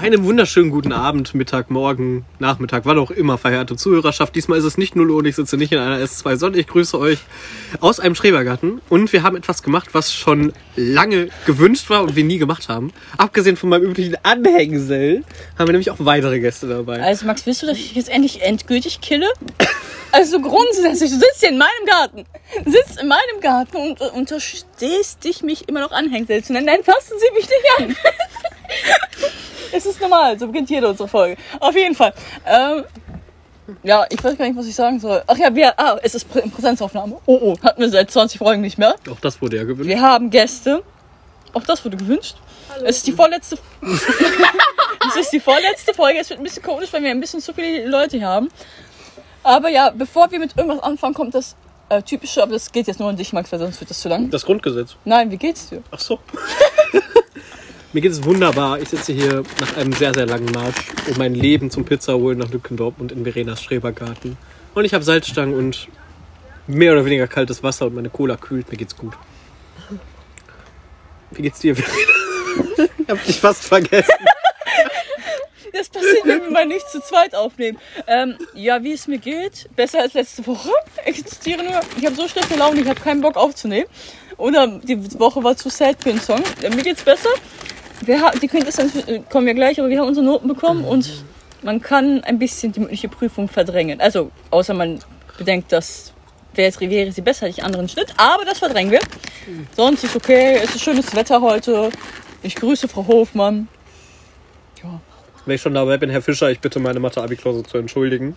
Einen wunderschönen guten Abend, Mittag, Morgen, Nachmittag, wann auch immer, verehrte Zuhörerschaft. Diesmal ist es nicht 0 Uhr ich sitze nicht in einer S2, sondern ich grüße euch aus einem Schrebergarten. Und wir haben etwas gemacht, was schon lange gewünscht war und wir nie gemacht haben. Abgesehen von meinem üblichen Anhängsel haben wir nämlich auch weitere Gäste dabei. Also Max, willst du, dass ich jetzt endlich endgültig kille? Also grundsätzlich, du sitzt hier in meinem Garten. Sitzt in meinem Garten und äh, unterstehst dich, mich immer noch Anhängsel zu nennen. Nein, fassen Sie mich nicht an. Es ist normal, so beginnt jede unsere Folge. Auf jeden Fall. Ähm, ja, ich weiß gar nicht, was ich sagen soll. Ach ja, wir, ah, es ist Prä Präsenzaufnahme. Oh, oh, hatten wir seit 20 Folgen nicht mehr. Auch das wurde ja gewünscht. Wir haben Gäste. Auch das wurde gewünscht. Es ist die vorletzte. es ist die vorletzte Folge. Es wird ein bisschen komisch, weil wir ein bisschen zu viele Leute hier haben. Aber ja, bevor wir mit irgendwas anfangen, kommt das äh, typische, aber das geht jetzt nur an dich, Max, weil sonst wird das zu lang. Das Grundgesetz. Nein, wie geht's dir? Ach so. Mir geht es wunderbar. Ich sitze hier nach einem sehr, sehr langen Marsch, um mein Leben zum Pizza holen nach Lückendorf und in Verenas Schrebergarten. Und ich habe Salzstangen und mehr oder weniger kaltes Wasser und meine Cola kühlt. Mir geht's gut. Wie geht's dir, Verena? ich hab dich fast vergessen. Das passiert, wenn wir mal nicht zu zweit aufnehmen. Ähm, ja, wie es mir geht, besser als letzte Woche. Ich zitiere nur, ich habe so schlechte Laune, ich habe keinen Bock aufzunehmen. Oder die Woche war zu sad für einen Song. Mir geht's besser. Wir die Quintessenz äh, kommen ja gleich, aber wir haben unsere Noten bekommen und man kann ein bisschen die mündliche Prüfung verdrängen. Also, außer man bedenkt, dass wäre wäre sie besser, hätte ich anderen Schnitt. Aber das verdrängen wir. Sonst ist okay, es ist schönes Wetter heute. Ich grüße Frau Hofmann. Ja. Wenn ich schon dabei bin, Herr Fischer, ich bitte meine Mathe-Abi-Klausur zu entschuldigen.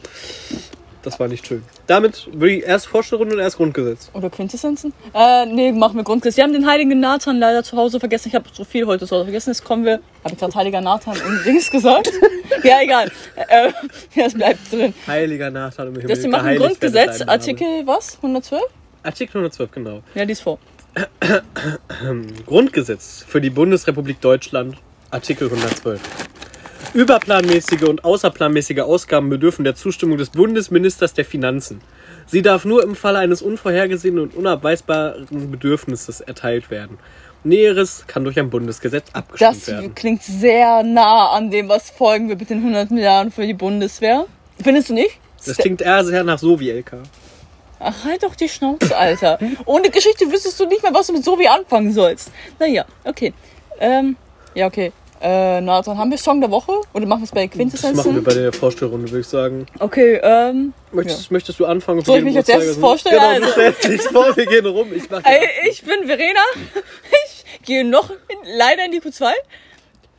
Das war nicht schön. Damit würde ich erst Vorstellrunde und erst Grundgesetz. Oder Quintessenzen? Äh, nee, machen wir Grundgesetz. Wir haben den heiligen Nathan leider zu Hause vergessen. Ich habe so viel heute zu Hause vergessen. Jetzt kommen wir. Habe ich gerade heiliger Nathan im Dings gesagt? ja, egal. Äh, das bleibt drin. Heiliger Nathan im Himmel. Das wir machen Grundgesetz. Artikel was? 112? Artikel 112, genau. Ja, lies vor. Grundgesetz für die Bundesrepublik Deutschland, Artikel 112. Überplanmäßige und außerplanmäßige Ausgaben bedürfen der Zustimmung des Bundesministers der Finanzen. Sie darf nur im Falle eines unvorhergesehenen und unabweisbaren Bedürfnisses erteilt werden. Näheres kann durch ein Bundesgesetz abgestimmt Das werden. klingt sehr nah an dem, was folgen wird mit den 100 Milliarden für die Bundeswehr. Findest du nicht? Das klingt eher sehr nach so wie LK. Ach, halt doch die Schnauze, Alter. Ohne Geschichte wüsstest du nicht mehr, was du mit so wie anfangen sollst. Naja, okay. Ähm, ja, okay. Äh, Nathan, haben wir Song der Woche? Oder machen wir es bei Das machen wir bei der Vorstellrunde, würde ich sagen. Okay, ähm, Möchtest, möchtest du anfangen? Soll ich mich als erstes vorstellen? Genau, Also- du stellst dich vor, wir gehen rum. Ich mach Ey, ich bin Verena. Ich gehe noch in, leider in die Q2.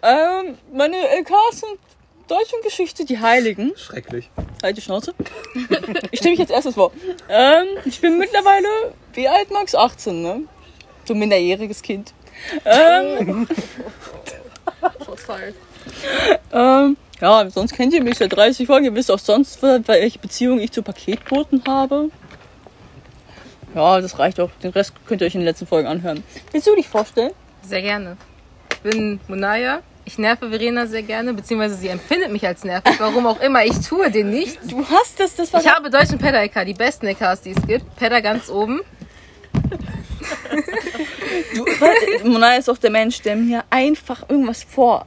Ähm, meine LKs sind Deutsch und Geschichte, die Heiligen. Schrecklich. Halt die Schnauze. Ich stelle mich jetzt erstes vor. Ähm, ich bin mittlerweile, wie alt Max? 18, ne? So ein minderjähriges Kind. Ähm, Shots fired. ähm, ja, sonst kennt ihr mich seit 30 Folgen. Ihr wisst auch sonst, welche Beziehung ich zu Paketboten habe. Ja, das reicht auch. Den Rest könnt ihr euch in den letzten Folgen anhören. Willst du dich vorstellen? Sehr gerne. Ich bin Munaya. Ich nerve Verena sehr gerne, beziehungsweise sie empfindet mich als nervig. Warum auch immer, ich tue den nicht. Du hast das, das war Ich habe deutschen Pedda-LK, die besten LKs, die es gibt. Pedda ganz oben. Du, weil, Mona ist auch der Mensch, der mir einfach irgendwas vor,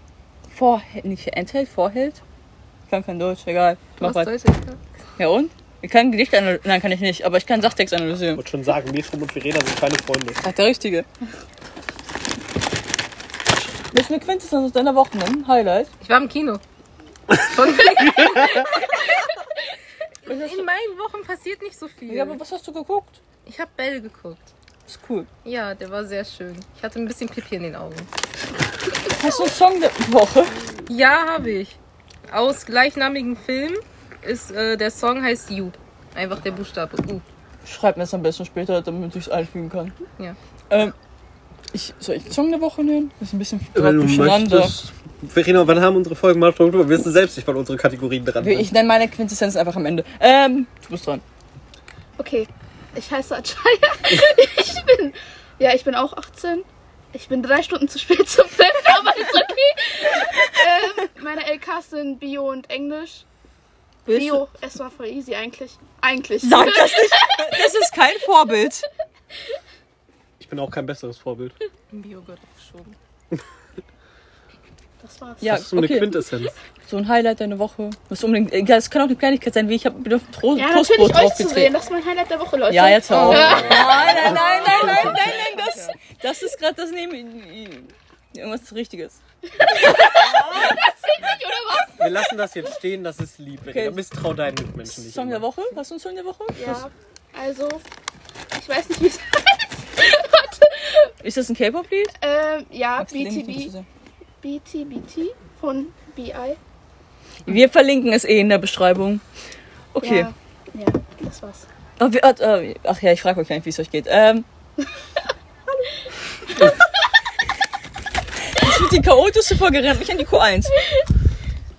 vorhält, nicht enthält, vorhält. Ich kann kein Deutsch, egal. Ich Du Mach deutsche LK. Ja und? Ich kann Gedicht analysieren, nein, kann ich nicht, aber ich kann Sachtext Ich analysieren. wollte schon sagen, Metrum und Verena sind keine Freunde. Sagt der Richtige. Das ist eine Quintessenz aus deiner Woche, ne? Highlight. Ich war im Kino. Schon In meinen Wochen passiert nicht so viel. Ja, aber was hast du geguckt? Ich habe Bell geguckt. Ist cool. Ja, der war sehr schön. Ich hatte ein bisschen Pipi in den Augen. Hast du einen Song der Woche? Ja, habe ich. Aus gleichnamigen Film ist äh, der Song heißt You. Einfach der Buchstabe U. Schreib mir das am besten später, damit ich es einfügen kann. Ja. Ähm, ich, soll ich Song der Woche nennen? Das ist ein bisschen Wenn durcheinander. möchtest. Verena, wann haben unsere Folgen mal Struktur? Wir wissen selbst nicht, wann unsere Kategorien dran sind. Ich nenne meine Quintessenz einfach am Ende. Ähm, du bist dran. Okay, ich heiße Achaya. Ich bin, ja, ich bin auch 18. Ich bin drei Stunden zu spät zum Film, aber ist okay. ähm, meine LKs sind Bio und Englisch. Willst Bio, es war voll easy eigentlich. Eigentlich. Sag das nicht. Das ist kein Vorbild. Ich bin auch kein besseres Vorbild. Im Bio gehört aufgeschoben. das war's. Ja, Das ist so eine okay. Quintessenz. So ein Highlight deiner Woche. Was unbedingt, egal, es kann auch eine Kleinigkeit sein, wie ich habe mir auf Tro Ja, Toastbrot natürlich euch zu sehen. Das ist mein Highlight der Woche, Leute. Ja, jetzt hör auf. Ja. Nein, nein, nein, nein, nein, nein, nein, das, das ist gerade das Neben... Irgendwas Richtiges. Wir lassen das jetzt stehen, das ist lieb. Okay. Misstrau deinen Mitmenschen nicht. Song der. Woche? Hast du einen Song der Woche? Ja, also, ich weiß nicht, wie es Ist das ein K-Pop-Lied? Ähm, ja, Magst du den nicht BTB, zu sehen? BT, BT von BI. Wir verlinken es eh in der Beschreibung. Okay. Ja, ja das war's. Ach, wir, äh, ach ja, ich frage euch gar nicht, wie es euch geht. Ähm. ich bin die chaotische Folge, rennt mich an die Q1.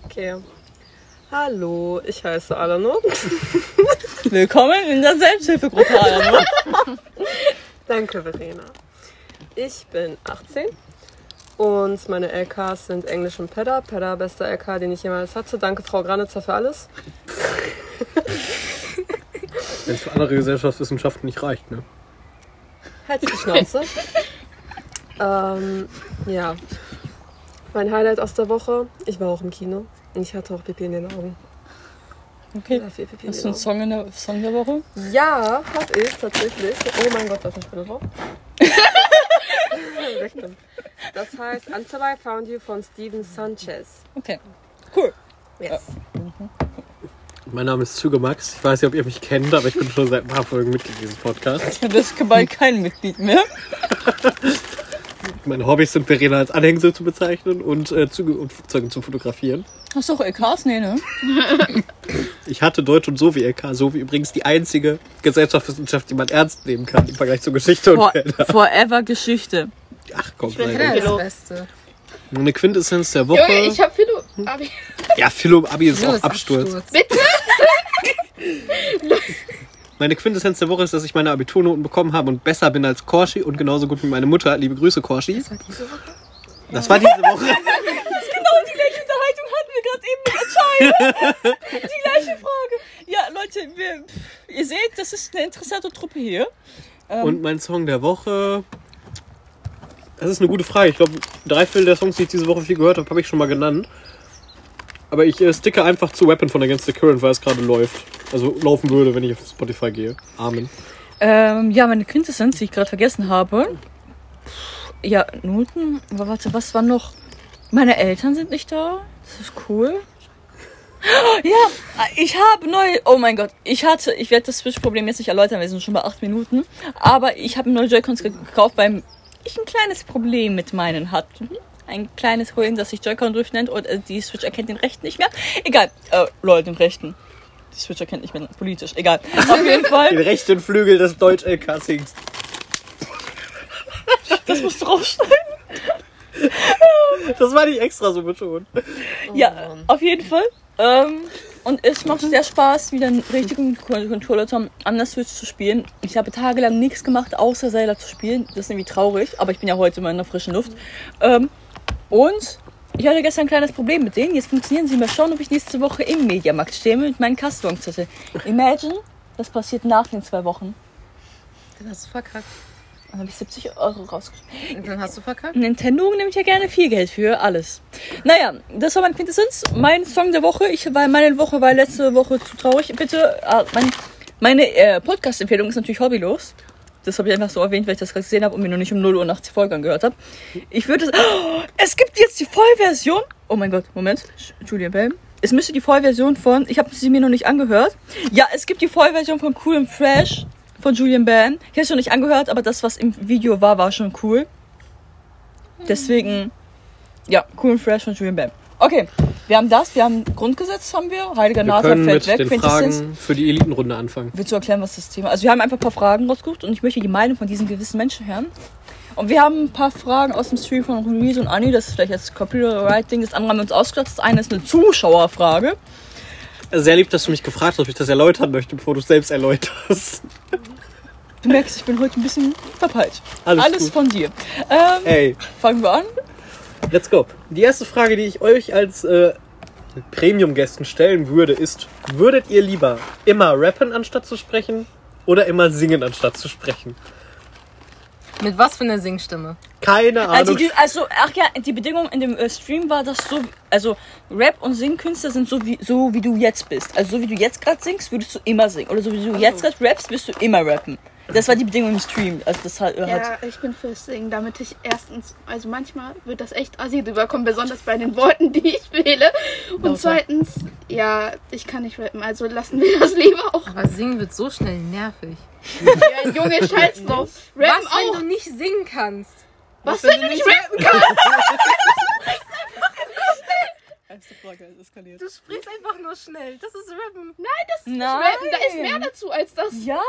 Okay. Hallo, ich heiße Alano. Willkommen in der Selbsthilfegruppe, Alano. Danke, Verena. Ich bin 18 und meine LKs sind Englisch und Pedda. Pedda, bester LK, den ich jemals hatte. Danke, Frau Granitzer, für alles. Wenn es für andere Gesellschaftswissenschaften nicht reicht, ne? Halt die Schnauze. ähm, ja. Mein Highlight aus der Woche, ich war auch im Kino und ich hatte auch Pipi in den Augen. Okay. Hast du einen Augen. Song, in der, Song der Woche? Ja, hab ich tatsächlich. Oh mein Gott, da ist Spinne drauf. Weg damit. Das heißt Until I Found You von Steven Sanchez. Okay. Cool. Yes. Mein Name ist Züge Max. Ich weiß nicht, ob ihr mich kennt, aber ich bin schon seit ein paar Folgen Mitglied dieses Podcasts. Das ist bald kein Mitglied mehr. Meine Hobbys sind Verena als Anhängsel zu bezeichnen und äh, Züge und Flugzeuge zu fotografieren. Hast du auch LKs? Nee, ne? Ich hatte Deutsch und Sovi LK. Sovi übrigens die einzige Gesellschaftswissenschaft, die man ernst nehmen kann im Vergleich zur Geschichte und For Felder. forever Geschichte. Ach komm, bin sei Ja, ehrlich. das Philo. Beste. Eine Quintessenz der Junge, Woche. ich hab Philo. Abi. Ja, Philo Abi ist So auch ist Absturz. Bitte? Meine Quintessenz der Woche ist, dass ich meine Abiturnoten bekommen habe und besser bin als Korschi und genauso gut wie meine Mutter. Liebe Grüße, Korschi. Das war diese Woche? Das war diese Woche. Genau die gleiche Unterhaltung hatten wir gerade eben mit Entscheidung. Die gleiche Frage. Ja, Leute, wir, ihr seht, das ist eine interessante Truppe hier. Und mein Song der Woche. Das ist eine gute Frage. Ich glaube, drei Viertel der Songs, die ich diese Woche viel gehört habe, habe ich schon mal genannt. Aber ich äh, sticke einfach zu Weapon von Against the Current, weil es gerade läuft. Also laufen würde, wenn ich auf Spotify gehe. Amen. Ähm, ja, meine Quintessenz, die ich gerade vergessen habe. Ja, Noten. Aber warte, was war noch? Meine Eltern sind nicht da. Das ist cool. Ja, ich habe neu. Oh mein Gott, ich hatte. Ich werde das Switch-Problem jetzt nicht erläutern, wir sind schon bei acht Minuten. Aber ich habe neue Joy-Cons ge- gekauft, weil ich ein kleines Problem mit meinen hatte. Ein kleines Problem, das sich Joy-Con Drift nennt und äh, die Switch erkennt den rechten nicht mehr. Egal, äh, Leute, den rechten. Die Switch erkennt nicht mehr politisch. Egal. Auf jeden Fall. Den rechten Flügel des Deutsch-LK sings. Das musst du rausschneiden. Das war nicht extra so betont. Ja, Mann. auf jeden Fall. Ähm, und es macht sehr Spaß, wieder einen richtigen Con- Controller zu haben, an der Switch zu spielen. Ich habe tagelang nichts gemacht, außer Zelda zu spielen. Das ist irgendwie traurig, aber ich bin ja heute immer in der frischen Luft. Ähm, und ich hatte gestern ein kleines Problem mit denen. Jetzt funktionieren sie. Mal schauen, ob ich nächste Woche im Mediamarkt stehe mit meinen Custom-Zettel. Imagine, das passiert nach den zwei Wochen. Hast du verkackt. Dann habe ich 70 Euro rausgeschmissen. Und dann hast du verkackt. Nintendo nimmt ja gerne viel Geld für alles. Naja, das war mein Quintessenz. Mein Song der Woche. Ich war, meine Woche war letzte Woche zu traurig. Bitte, äh, mein, meine äh, Podcast-Empfehlung ist natürlich hobbylos. Das habe ich einfach so erwähnt, weil ich das gerade gesehen habe und mir noch nicht um 0 Uhr nachts die Folge angehört habe. Ich würde es. Oh, es gibt jetzt die Vollversion. Oh mein Gott, Moment. Julian Bell. Es müsste die Vollversion von. Ich habe sie mir noch nicht angehört. Ja, es gibt die Vollversion von Cool and Fresh von Julian Bam. Ich habe es noch nicht angehört, aber das, was im Video war, war schon cool. Deswegen, ja, cool and fresh von Julian Bam. Okay, wir haben das, wir haben Grundgesetz, haben wir. Heiliger können fällt weg. den. Fragen für die Elitenrunde anfangen. Willst du erklären, was das Thema ist? Also wir haben einfach ein paar Fragen rausgesucht und ich möchte die Meinung von diesen gewissen Menschen hören. Und wir haben ein paar Fragen aus dem Stream von Louise und Anni. Das ist vielleicht jetzt Copyright-Ding. Das andere haben wir uns ausgedacht. Das eine ist eine Zuschauerfrage. Sehr lieb, dass du mich gefragt hast, ob ich das erläutern möchte, bevor du es selbst erläuterst. Du merkst, ich bin heute ein bisschen verpeilt. Alles, Alles gut. von dir. Ähm, Ey, fangen wir an. let's go. Die erste Frage, die ich euch als äh, Premium-Gästen stellen würde, ist: Würdet ihr lieber immer rappen anstatt zu sprechen oder immer singen anstatt zu sprechen? Mit was für einer Singstimme? Keine Also, Ahnung. die, also, ach ja, die Bedingung in dem äh, Stream war, dass so, also Rap und Singkünstler sind so wie, so wie du jetzt bist. Also so wie du jetzt gerade singst, würdest du immer singen. Oder so wie du jetzt gerade rappst, wirst du immer rappen. Das war die Bedingung im Stream. Also das hat, hat Ja, ich bin fürs Singen, damit ich erstens, also manchmal wird das echt assi rüberkommen, besonders bei den Worten, die ich wähle. Und Lauter. zweitens, ja, ich kann nicht rappen, also lassen wir das lieber auch. Aber singen wird so schnell nervig. Ja, Junge, scheiß drauf. Rappen Was, auch. wenn du nicht singen kannst? Was, wenn du nicht rappen kannst? Erste Frage ist eskaliert. Du sprichst einfach nur schnell. Das ist Rappen. Nein, das ist nicht Nein. rappen, da ist mehr dazu als das. Ja,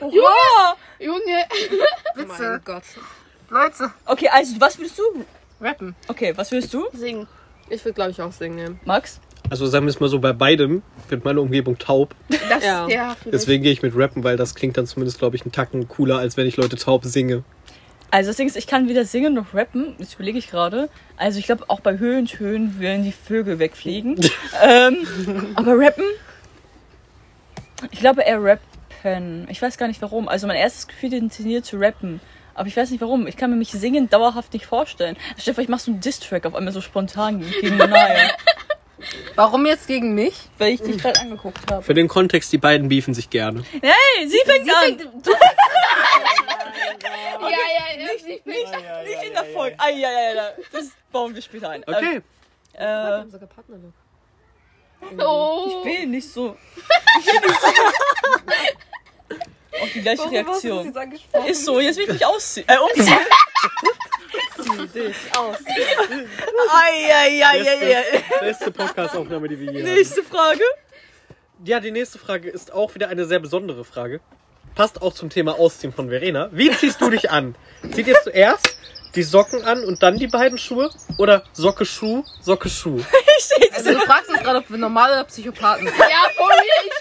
oha. Junge. Mein Gott. Leute. Okay, also was würdest du? Rappen. Okay, was würdest du? Singen. Ich würde, glaube ich, auch singen nehmen. Max? Also sagen wir es mal so, bei beidem wird meine Umgebung taub. Das, Ja. ja. Deswegen gehe ich mit Rappen, weil das klingt dann zumindest, glaube ich, einen Tacken cooler, als wenn ich Leute taub singe. Also das Ding ist, ich kann weder singen noch rappen. Das überlege ich gerade. Also ich glaube, auch bei Höhentönen würden die Vögel wegfliegen. ähm, aber rappen? Ich glaube eher rappen. Ich weiß gar nicht warum. Also mein erstes Gefühl intendiert zu rappen. Aber ich weiß nicht warum. Ich kann mir mich singen dauerhaft nicht vorstellen. Stefan, ich mach so einen Diss-Track auf einmal so spontan gegen Naya, Warum jetzt gegen mich? weil ich dich gerade angeguckt habe. Für den Kontext, die beiden beefen sich gerne. Hey, sie fängt an! Ja, ja, ja. Sie fängt Nicht in der Folge. Ah, ja, ja, ja. Das bauen wir später ein. Okay. Ähm, äh, sogar Partnerlook. Oh. Ich will nicht so. Ich will nicht so. Auch die gleiche Reaktion. angesprochen? Ist so, jetzt will ich mich ausziehen. Äh, umziehen. Zieh dich aus. Eieieiei. Beste Podcast-Aufnahme, die wir je hatten. Nächste Frage. Ja, die nächste Frage ist auch wieder eine sehr besondere Frage. Passt auch zum Thema Ausziehen von Verena. Wie ziehst du dich an? Zieht ihr zuerst die Socken an und dann die beiden Schuhe? Oder Socke Schuh, Socke Schuh? Also du fragst uns gerade, ob wir normale oder Psychopathen sind. Ja, for real, ich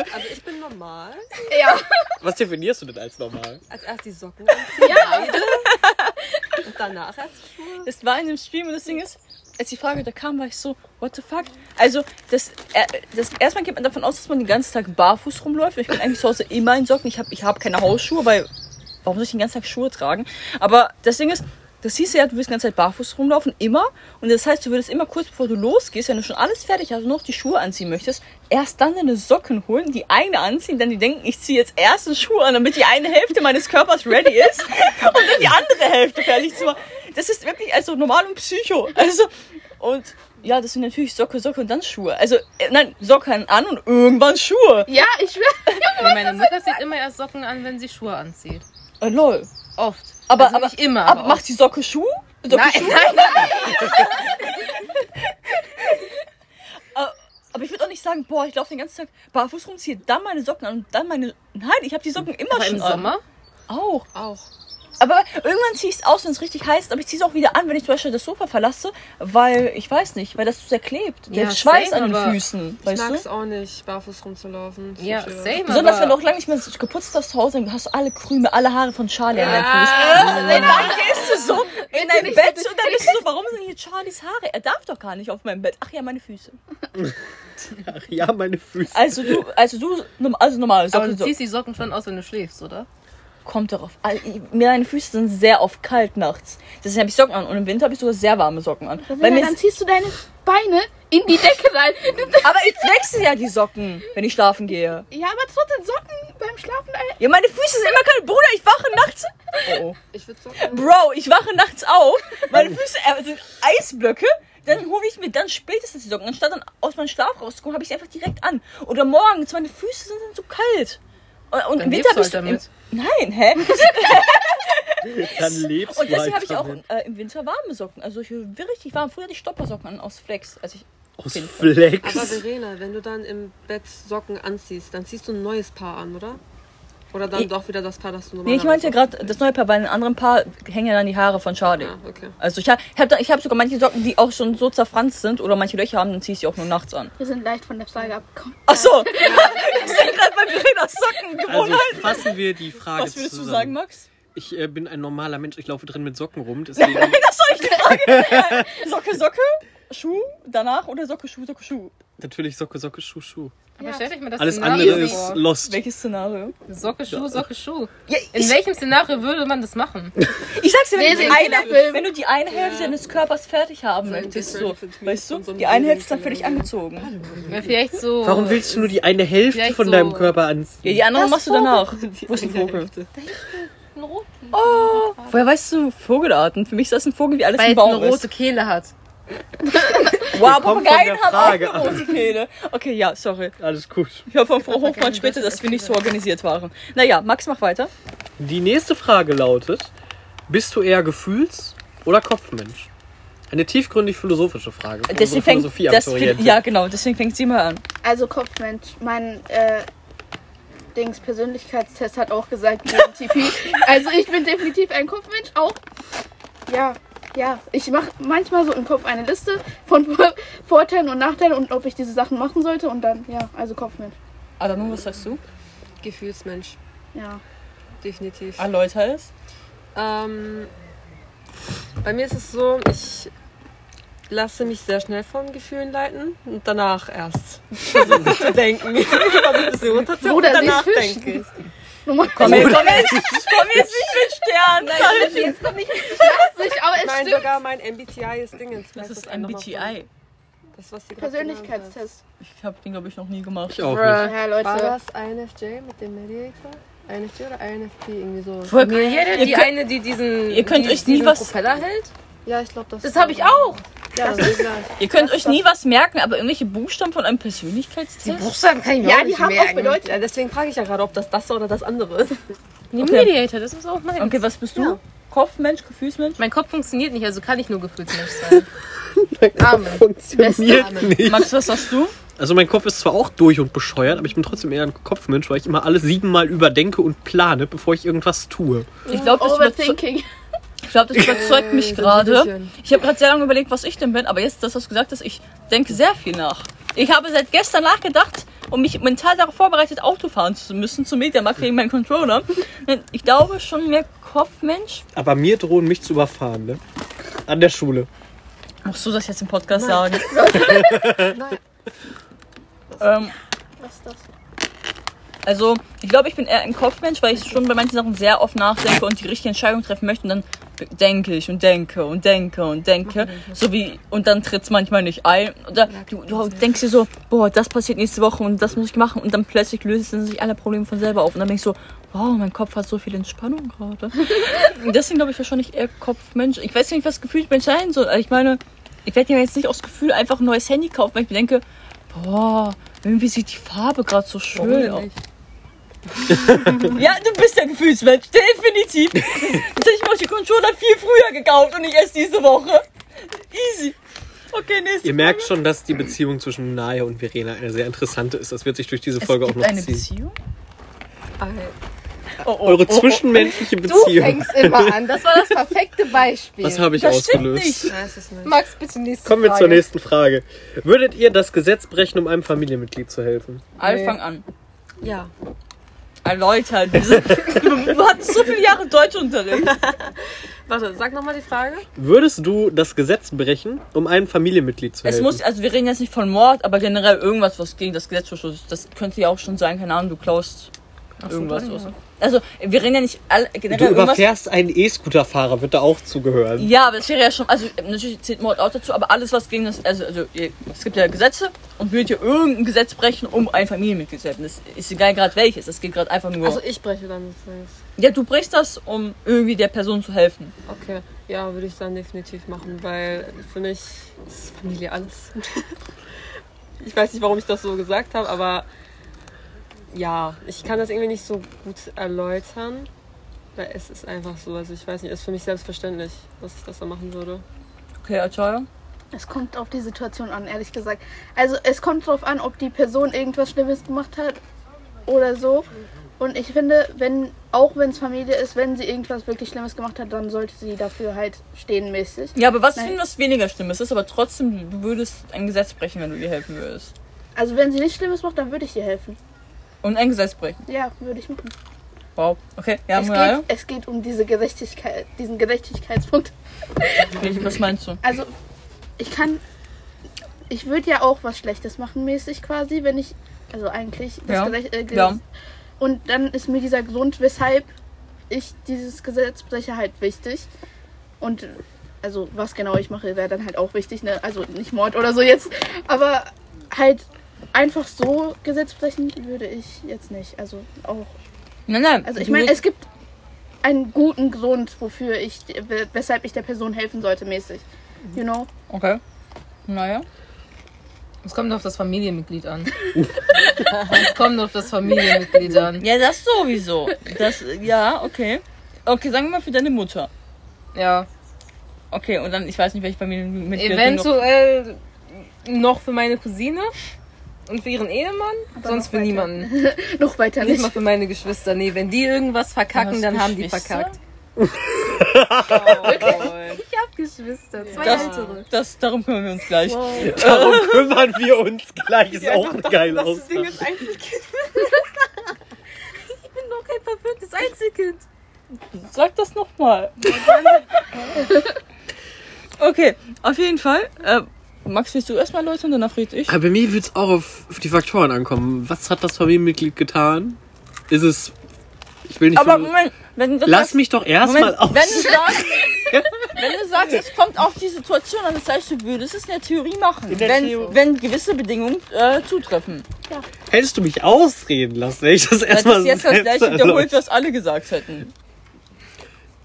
schwör's. Also ich bin normal. Ja. Was definierst du denn als normal? Als erst die Socken anziehen, Ja. und danach erst Schuhe. Das war in dem Stream und das Ding ist, als die Frage da kam, war ich so, what the fuck? Also, das, äh, das erstmal geht man davon aus, dass man den ganzen Tag barfuß rumläuft. Ich bin eigentlich zu Hause immer in Socken. Ich habe ich hab keine Hausschuhe, weil warum soll ich den ganzen Tag Schuhe tragen? Aber das Ding ist, das hieß ja, du willst die ganze Zeit barfuß rumlaufen, immer. Und das heißt, du würdest immer kurz bevor du losgehst, wenn du schon alles fertig hast und noch die Schuhe anziehen möchtest, erst dann deine Socken holen, die eine anziehen, dann die denken, ich ziehe jetzt erst eine Schuhe an, damit die eine Hälfte meines Körpers ready ist und dann die andere Hälfte fertig zu machen. Das ist wirklich also normal und Psycho. Also, und ja, das sind natürlich Socke, Socke und dann Schuhe. Also, äh, nein, Socken an und irgendwann Schuhe. Ja, ich schwör. Nee, meine Mutter zieht immer erst Socken an, wenn sie Schuhe anzieht. Äh, lol. Oft. Aber, also aber, nicht immer. aber Aber, macht die Socke Schuh? Socke Nein, Schuh? nein, Aber- Aber ich würde auch nicht sagen, boah, ich laufe den ganzen Tag barfuß rum, ziehe dann meine Socken an und dann meine. Nein, ich habe die Socken immer aber schon im an. Sommer? Auch. Auch. Aber irgendwann ziehe ich es aus, wenn es richtig heiß ist. Aber ich ziehe es auch wieder an, wenn ich zum Beispiel das Sofa verlasse, weil ich weiß nicht, weil das zu sehr klebt. Der Ja, Schweiß same, an den aber Füßen, Ich weißt mag du? es auch nicht, barfuß rumzulaufen. Ja, same. Besonders aber wenn du auch lange nicht mehr so geputzt hast zu Hause, dann hast du alle Krümel, alle Haare von Charlie an deinem Fuß. Und dann gehst du so in dein Bett und dann bist du so, warum sind hier Charlies Haare? Er darf doch gar nicht auf meinem Bett. Ach ja, meine Füße. Ach ja, meine Füße. Also du, also du, also normal, Aber Socken, du so. ziehst die Socken schon aus, wenn du schläfst, oder? Kommt darauf. an. Meine Füße sind sehr oft kalt nachts. Deswegen habe ich Socken an und im Winter habe ich sogar sehr warme Socken an. Weil dann ziehst du deine Beine in die Decke rein. aber ich wechsle ja die Socken, wenn ich schlafen gehe. Ja, aber trotzdem Socken beim Schlafen. Alter. Ja, meine Füße sind immer kalt. Bruder, ich wache nachts. Oh, oh. Ich würde Socken. Bro, ich wache nachts auf. Meine Füße äh, sind Eisblöcke. Dann hole ich mir dann spätestens die Socken. Anstatt dann aus meinem Schlaf rauszukommen, habe ich sie einfach direkt an. Oder morgens, meine Füße sind dann so kalt. Und, und Dann im Winter lebst du bist halt du. Im, nein, hä? Dann lebst Und du deswegen halt habe ich auch äh, im Winter warme Socken. Also ich will richtig warm. Früher hatte ich Stoppersocken an aus Flex. Also ich, Aus. Flex. Aber Verena, wenn du dann im Bett Socken anziehst, dann ziehst du ein neues Paar an, oder? Oder dann Ich- doch wieder das Paar, das du nee, ich meinte gerade das neue Paar, weil in einem anderen Paar hängen ja dann die Haare von Charlie. Ja, okay. Also ich habe hab, da- ich hab sogar manche Socken, die auch schon so zerfranst sind oder manche Löcher haben, dann ziehe ich sie auch nur nachts an. Wir sind leicht von der Frage abgekommen. Ach so. Wir sind gerade bei Verenas Socken Also gewonnen. fassen wir die Frage Was würdest du zusammen. sagen, Max? Ich äh, bin ein normaler Mensch, ich laufe drin mit Socken rum, deswegen Das soll ich die Frage. Socke, Socke, Schuh, danach oder Socke, Schuh, Socke, Schuh. Natürlich Socke, Socke, Schuh, Schuh. Aber Ja. stellt euch mal das Alles Szenario andere ist vor. Lost. Welches Szenario? Socke, Schuh, Socke, Schuh. Ja, In welchem Szenario würde man das machen? ich sag's dir, wenn, Nee, du die eine, wenn du die eine Hälfte deines Körpers fertig haben möchtest, so, weißt du, die eine Hälfte ist dann völlig angezogen. Ja, vielleicht so. Warum willst du nur die eine Hälfte von so- deinem Körper anziehen? Ja, die andere Das machst du Vogel. danach. Wo ist ein Vogel? Einen roten? Oh, woher weißt du Vogelarten? Für mich ist das ein Vogel, wie alles Weil ein es eine Baum rote. Kehle hat. Wow, Papageien haben auch rote Kehle. Okay, ja, sorry. Alles gut. Ich höre von Frau Hochmann später, dass wir nicht so organisiert waren. Naja, Max, mach weiter. Die nächste Frage lautet: Bist du eher Gefühls- oder Kopfmensch? Eine tiefgründig philosophische Frage. Deswegen fängt, das, ja, genau, deswegen fängt sie mal an. Also Kopfmensch. Mein äh, Dings Persönlichkeitstest hat auch gesagt, TP. Also ich bin definitiv ein Kopfmensch auch. Ja, ja. Ich mache manchmal so im Kopf eine Liste von Vor- Vorteilen und Nachteilen und ob ich diese Sachen machen sollte und dann, ja, also Kopfmensch. Adamu, was sagst du? Gefühlsmensch, Ja. definitiv. Erläuter es. Ähm, bei mir ist es so, ich lasse mich sehr schnell von Gefühlen leiten und danach erst versuche ich zu denken. Ich versuche ein bisschen runterzuholen und Bruder, sie danach denke ich. Komm, ey, komm jetzt, komm jetzt nicht mit Stern. Jetzt kommt nicht. sich, aber es Nein, stimmt. sogar mein MBTI ist Dingens. Das ist ein BTI. Das, was sie. Persönlichkeitstest. Ich habe den, glaube ich, noch nie gemacht. Ich auch nicht. Ja, War Leute. das INFJ mit dem Mediator? INFJ oder INFP? Irgendwie so. Voll Ihr die könnt- eine, die diesen, ihr könnt die, euch nie diesen was- Propeller hält. Ja, ich glaube, das Das habe ich auch. Ja, das ist. Ihr könnt euch nie was merken, aber irgendwelche Buchstaben von einem Persönlichkeitstest? Buchstaben kann ich mir Ja, auch die nicht haben auch merken. bedeutet. Deswegen frage ich ja gerade, ob das das oder das andere ist. Die Okay. Mediator, das ist auch mein. Okay, was bist du? Ja. Kopfmensch, Gefühlsmensch? Mein Kopf funktioniert nicht, also kann ich nur Gefühlsmensch sein. Amen. Funktioniert nicht. Max, was sagst du? Also mein Kopf ist zwar auch durch und bescheuert, aber ich bin trotzdem eher ein Kopfmensch, weil ich immer alles siebenmal überdenke und plane, bevor ich irgendwas tue. Ich glaube, das, überzeug Overthinking. Ich glaub, das überzeugt mich Äh, gerade. Ich habe gerade sehr lange überlegt, was ich denn bin, aber jetzt, dass du gesagt hast, ich denke sehr viel nach. Ich habe seit gestern nachgedacht, um mich mental darauf vorbereitet, Auto fahren zu müssen, zum Mediamarkt wegen meinem Controller. Ich glaube schon mehr Kopfmensch. Aber mir drohen, mich zu überfahren, ne? An der Schule. Musst du das jetzt im Podcast sagen? Nein. ähm, Was ist das? Also, ich glaube, ich bin eher ein Kopfmensch, weil ich schon bei manchen Sachen sehr oft nachdenke und die richtige Entscheidung treffen möchte. Und dann denke ich und denke und denke und denke. So wie, und dann tritt es manchmal nicht ein. Oder du, du denkst dir so, boah, das passiert nächste Woche und das muss ich machen. Und dann plötzlich lösen sich alle Probleme von selber auf. Und dann bin ich so, wow, mein Kopf hat so viel Entspannung gerade. Und Deswegen glaube ich wahrscheinlich eher Kopfmensch. Ich weiß nicht, was Gefühlsmensch sein soll. Also Ich meine, ich werde ja jetzt nicht aus Gefühl einfach ein neues Handy kaufen, weil ich mir denke, boah, irgendwie sieht die Farbe gerade so schön aus. Ja, du bist der Gefühlsmensch, definitiv. Ich auch die Controller viel früher gekauft und nicht erst diese Woche. Easy. Okay, nächste Ihr merkt schon, dass die Beziehung zwischen Naya und Verena eine sehr interessante ist. Das wird sich durch diese Folge es auch noch eine ziehen. Beziehung? Ei. Oh, oh, Eure oh, oh. zwischenmenschliche Du Beziehung. fängst immer an. Das war das perfekte Beispiel. Was habe ich Das stimmt ausgelöst? nicht. Nein, es ist nicht. Max, bitte nächste Kommen wir Frage. zur nächsten Frage. Würdet ihr das Gesetz brechen, um einem Familienmitglied zu helfen? Al, Nee. fang an. Ja. Erläutert. Diese, du, hattest so viele Jahre Deutschunterricht. Warte, sag nochmal die Frage. Würdest du das Gesetz brechen, um einem Familienmitglied zu Es helfen? muss, also wir reden jetzt nicht von Mord, aber generell irgendwas, was gegen das Gesetz verstößt. Das könnte ja auch schon sein, keine Ahnung, du klaust irgendwas. dann, oder so. Also wir reden ja nicht all, du generell irgendwas. überfährst einen E-Scooter-Fahrer, wird da auch zugehören. Ja, aber das wäre ja schon, also natürlich zählt Mord auch dazu, aber alles, was gegen das, also, also es gibt ja Gesetze und würdet ihr irgendein Gesetz brechen, um ein Familienmitglied zu helfen. Das ist egal gerade welches, es geht gerade einfach nur. Also ich breche dann das Gesetz. ja, du brichst das, um irgendwie der Person zu helfen. Okay. Ja, würde ich dann definitiv machen, weil für mich ist Familie alles. ich weiß nicht, warum ich das so gesagt habe, aber ja, ich kann das irgendwie nicht so gut erläutern. Weil es ist einfach so, also ich weiß nicht, ist für mich selbstverständlich, dass ich das so machen würde. Okay, Achaya? Es kommt auf die Situation an, ehrlich gesagt. Also es kommt darauf an, ob die Person irgendwas Schlimmes gemacht hat oder so. Und ich finde, wenn, auch wenn es Familie ist, wenn sie irgendwas wirklich Schlimmes gemacht hat, dann sollte sie dafür halt stehen mäßig. Ja, aber was Nein. ist denn was weniger Schlimmes ist, aber trotzdem, du würdest ein Gesetz brechen, wenn du ihr helfen würdest. Also wenn sie nichts Schlimmes macht, dann würde ich ihr helfen. Und ein Gesetz brechen. Ja, würde ich machen. Wow. Okay, ja, es, geht, es geht um diese Gerechtigkeit, diesen Gerechtigkeitspunkt. Was meinst du? Also ich kann ich würde ja auch was Schlechtes machen, mäßig quasi, wenn ich, also eigentlich, das Ja. Gesetz, äh, Ja. Und dann ist mir dieser Grund, weshalb ich dieses Gesetz breche, halt wichtig. Und also was genau ich mache, wäre dann halt auch wichtig, ne? Also nicht Mord oder so jetzt, aber halt einfach so Gesetz brechen würde ich jetzt nicht. Also auch. Nein, nein. Also ich meine, es gibt einen guten Grund, wofür ich, weshalb ich der Person helfen sollte, mäßig. You know? Okay. Naja. Es kommt auf das Familienmitglied an. es kommt auf das Familienmitglied an. Ja, das sowieso. Das, ja, okay. Okay, sagen wir mal für deine Mutter. Ja. Okay, und dann, ich weiß nicht, welche Familienmitglieder. du Eventuell noch für meine Cousine und für ihren Ehemann, sonst noch für weiter. niemanden. Noch weiter Nicht nicht. mal für meine Geschwister. Nee, wenn die irgendwas verkacken, dann haben die verkackt. Ich hab Geschwister, zwei Das, ältere. das, darum kümmern wir uns gleich. Darum kümmern wir uns gleich. Ist auch ein geiler Das Ding ist eigentlich Ich bin noch kein verwöhntes Einzelkind. Sag das nochmal. okay, auf jeden Fall. Äh, Max, willst du erstmal Leute und danach rede ich? Aber bei mir wird es auch auf, auf die Faktoren ankommen. Was hat das Familienmitglied getan? Ist es. Ich will nicht. Aber Moment, wenn du Lass sagst, mich doch erstmal aus. wenn du sagst, wenn du sagst, es kommt auf die Situation an, das heißt, du würdest es in der Theorie machen, der wenn, Theorie. wenn gewisse Bedingungen äh, zutreffen. Hättest du mich ausreden lassen, wenn ich das Das erstmal ist jetzt das gleiche wiederholt, was alle gesagt hätten.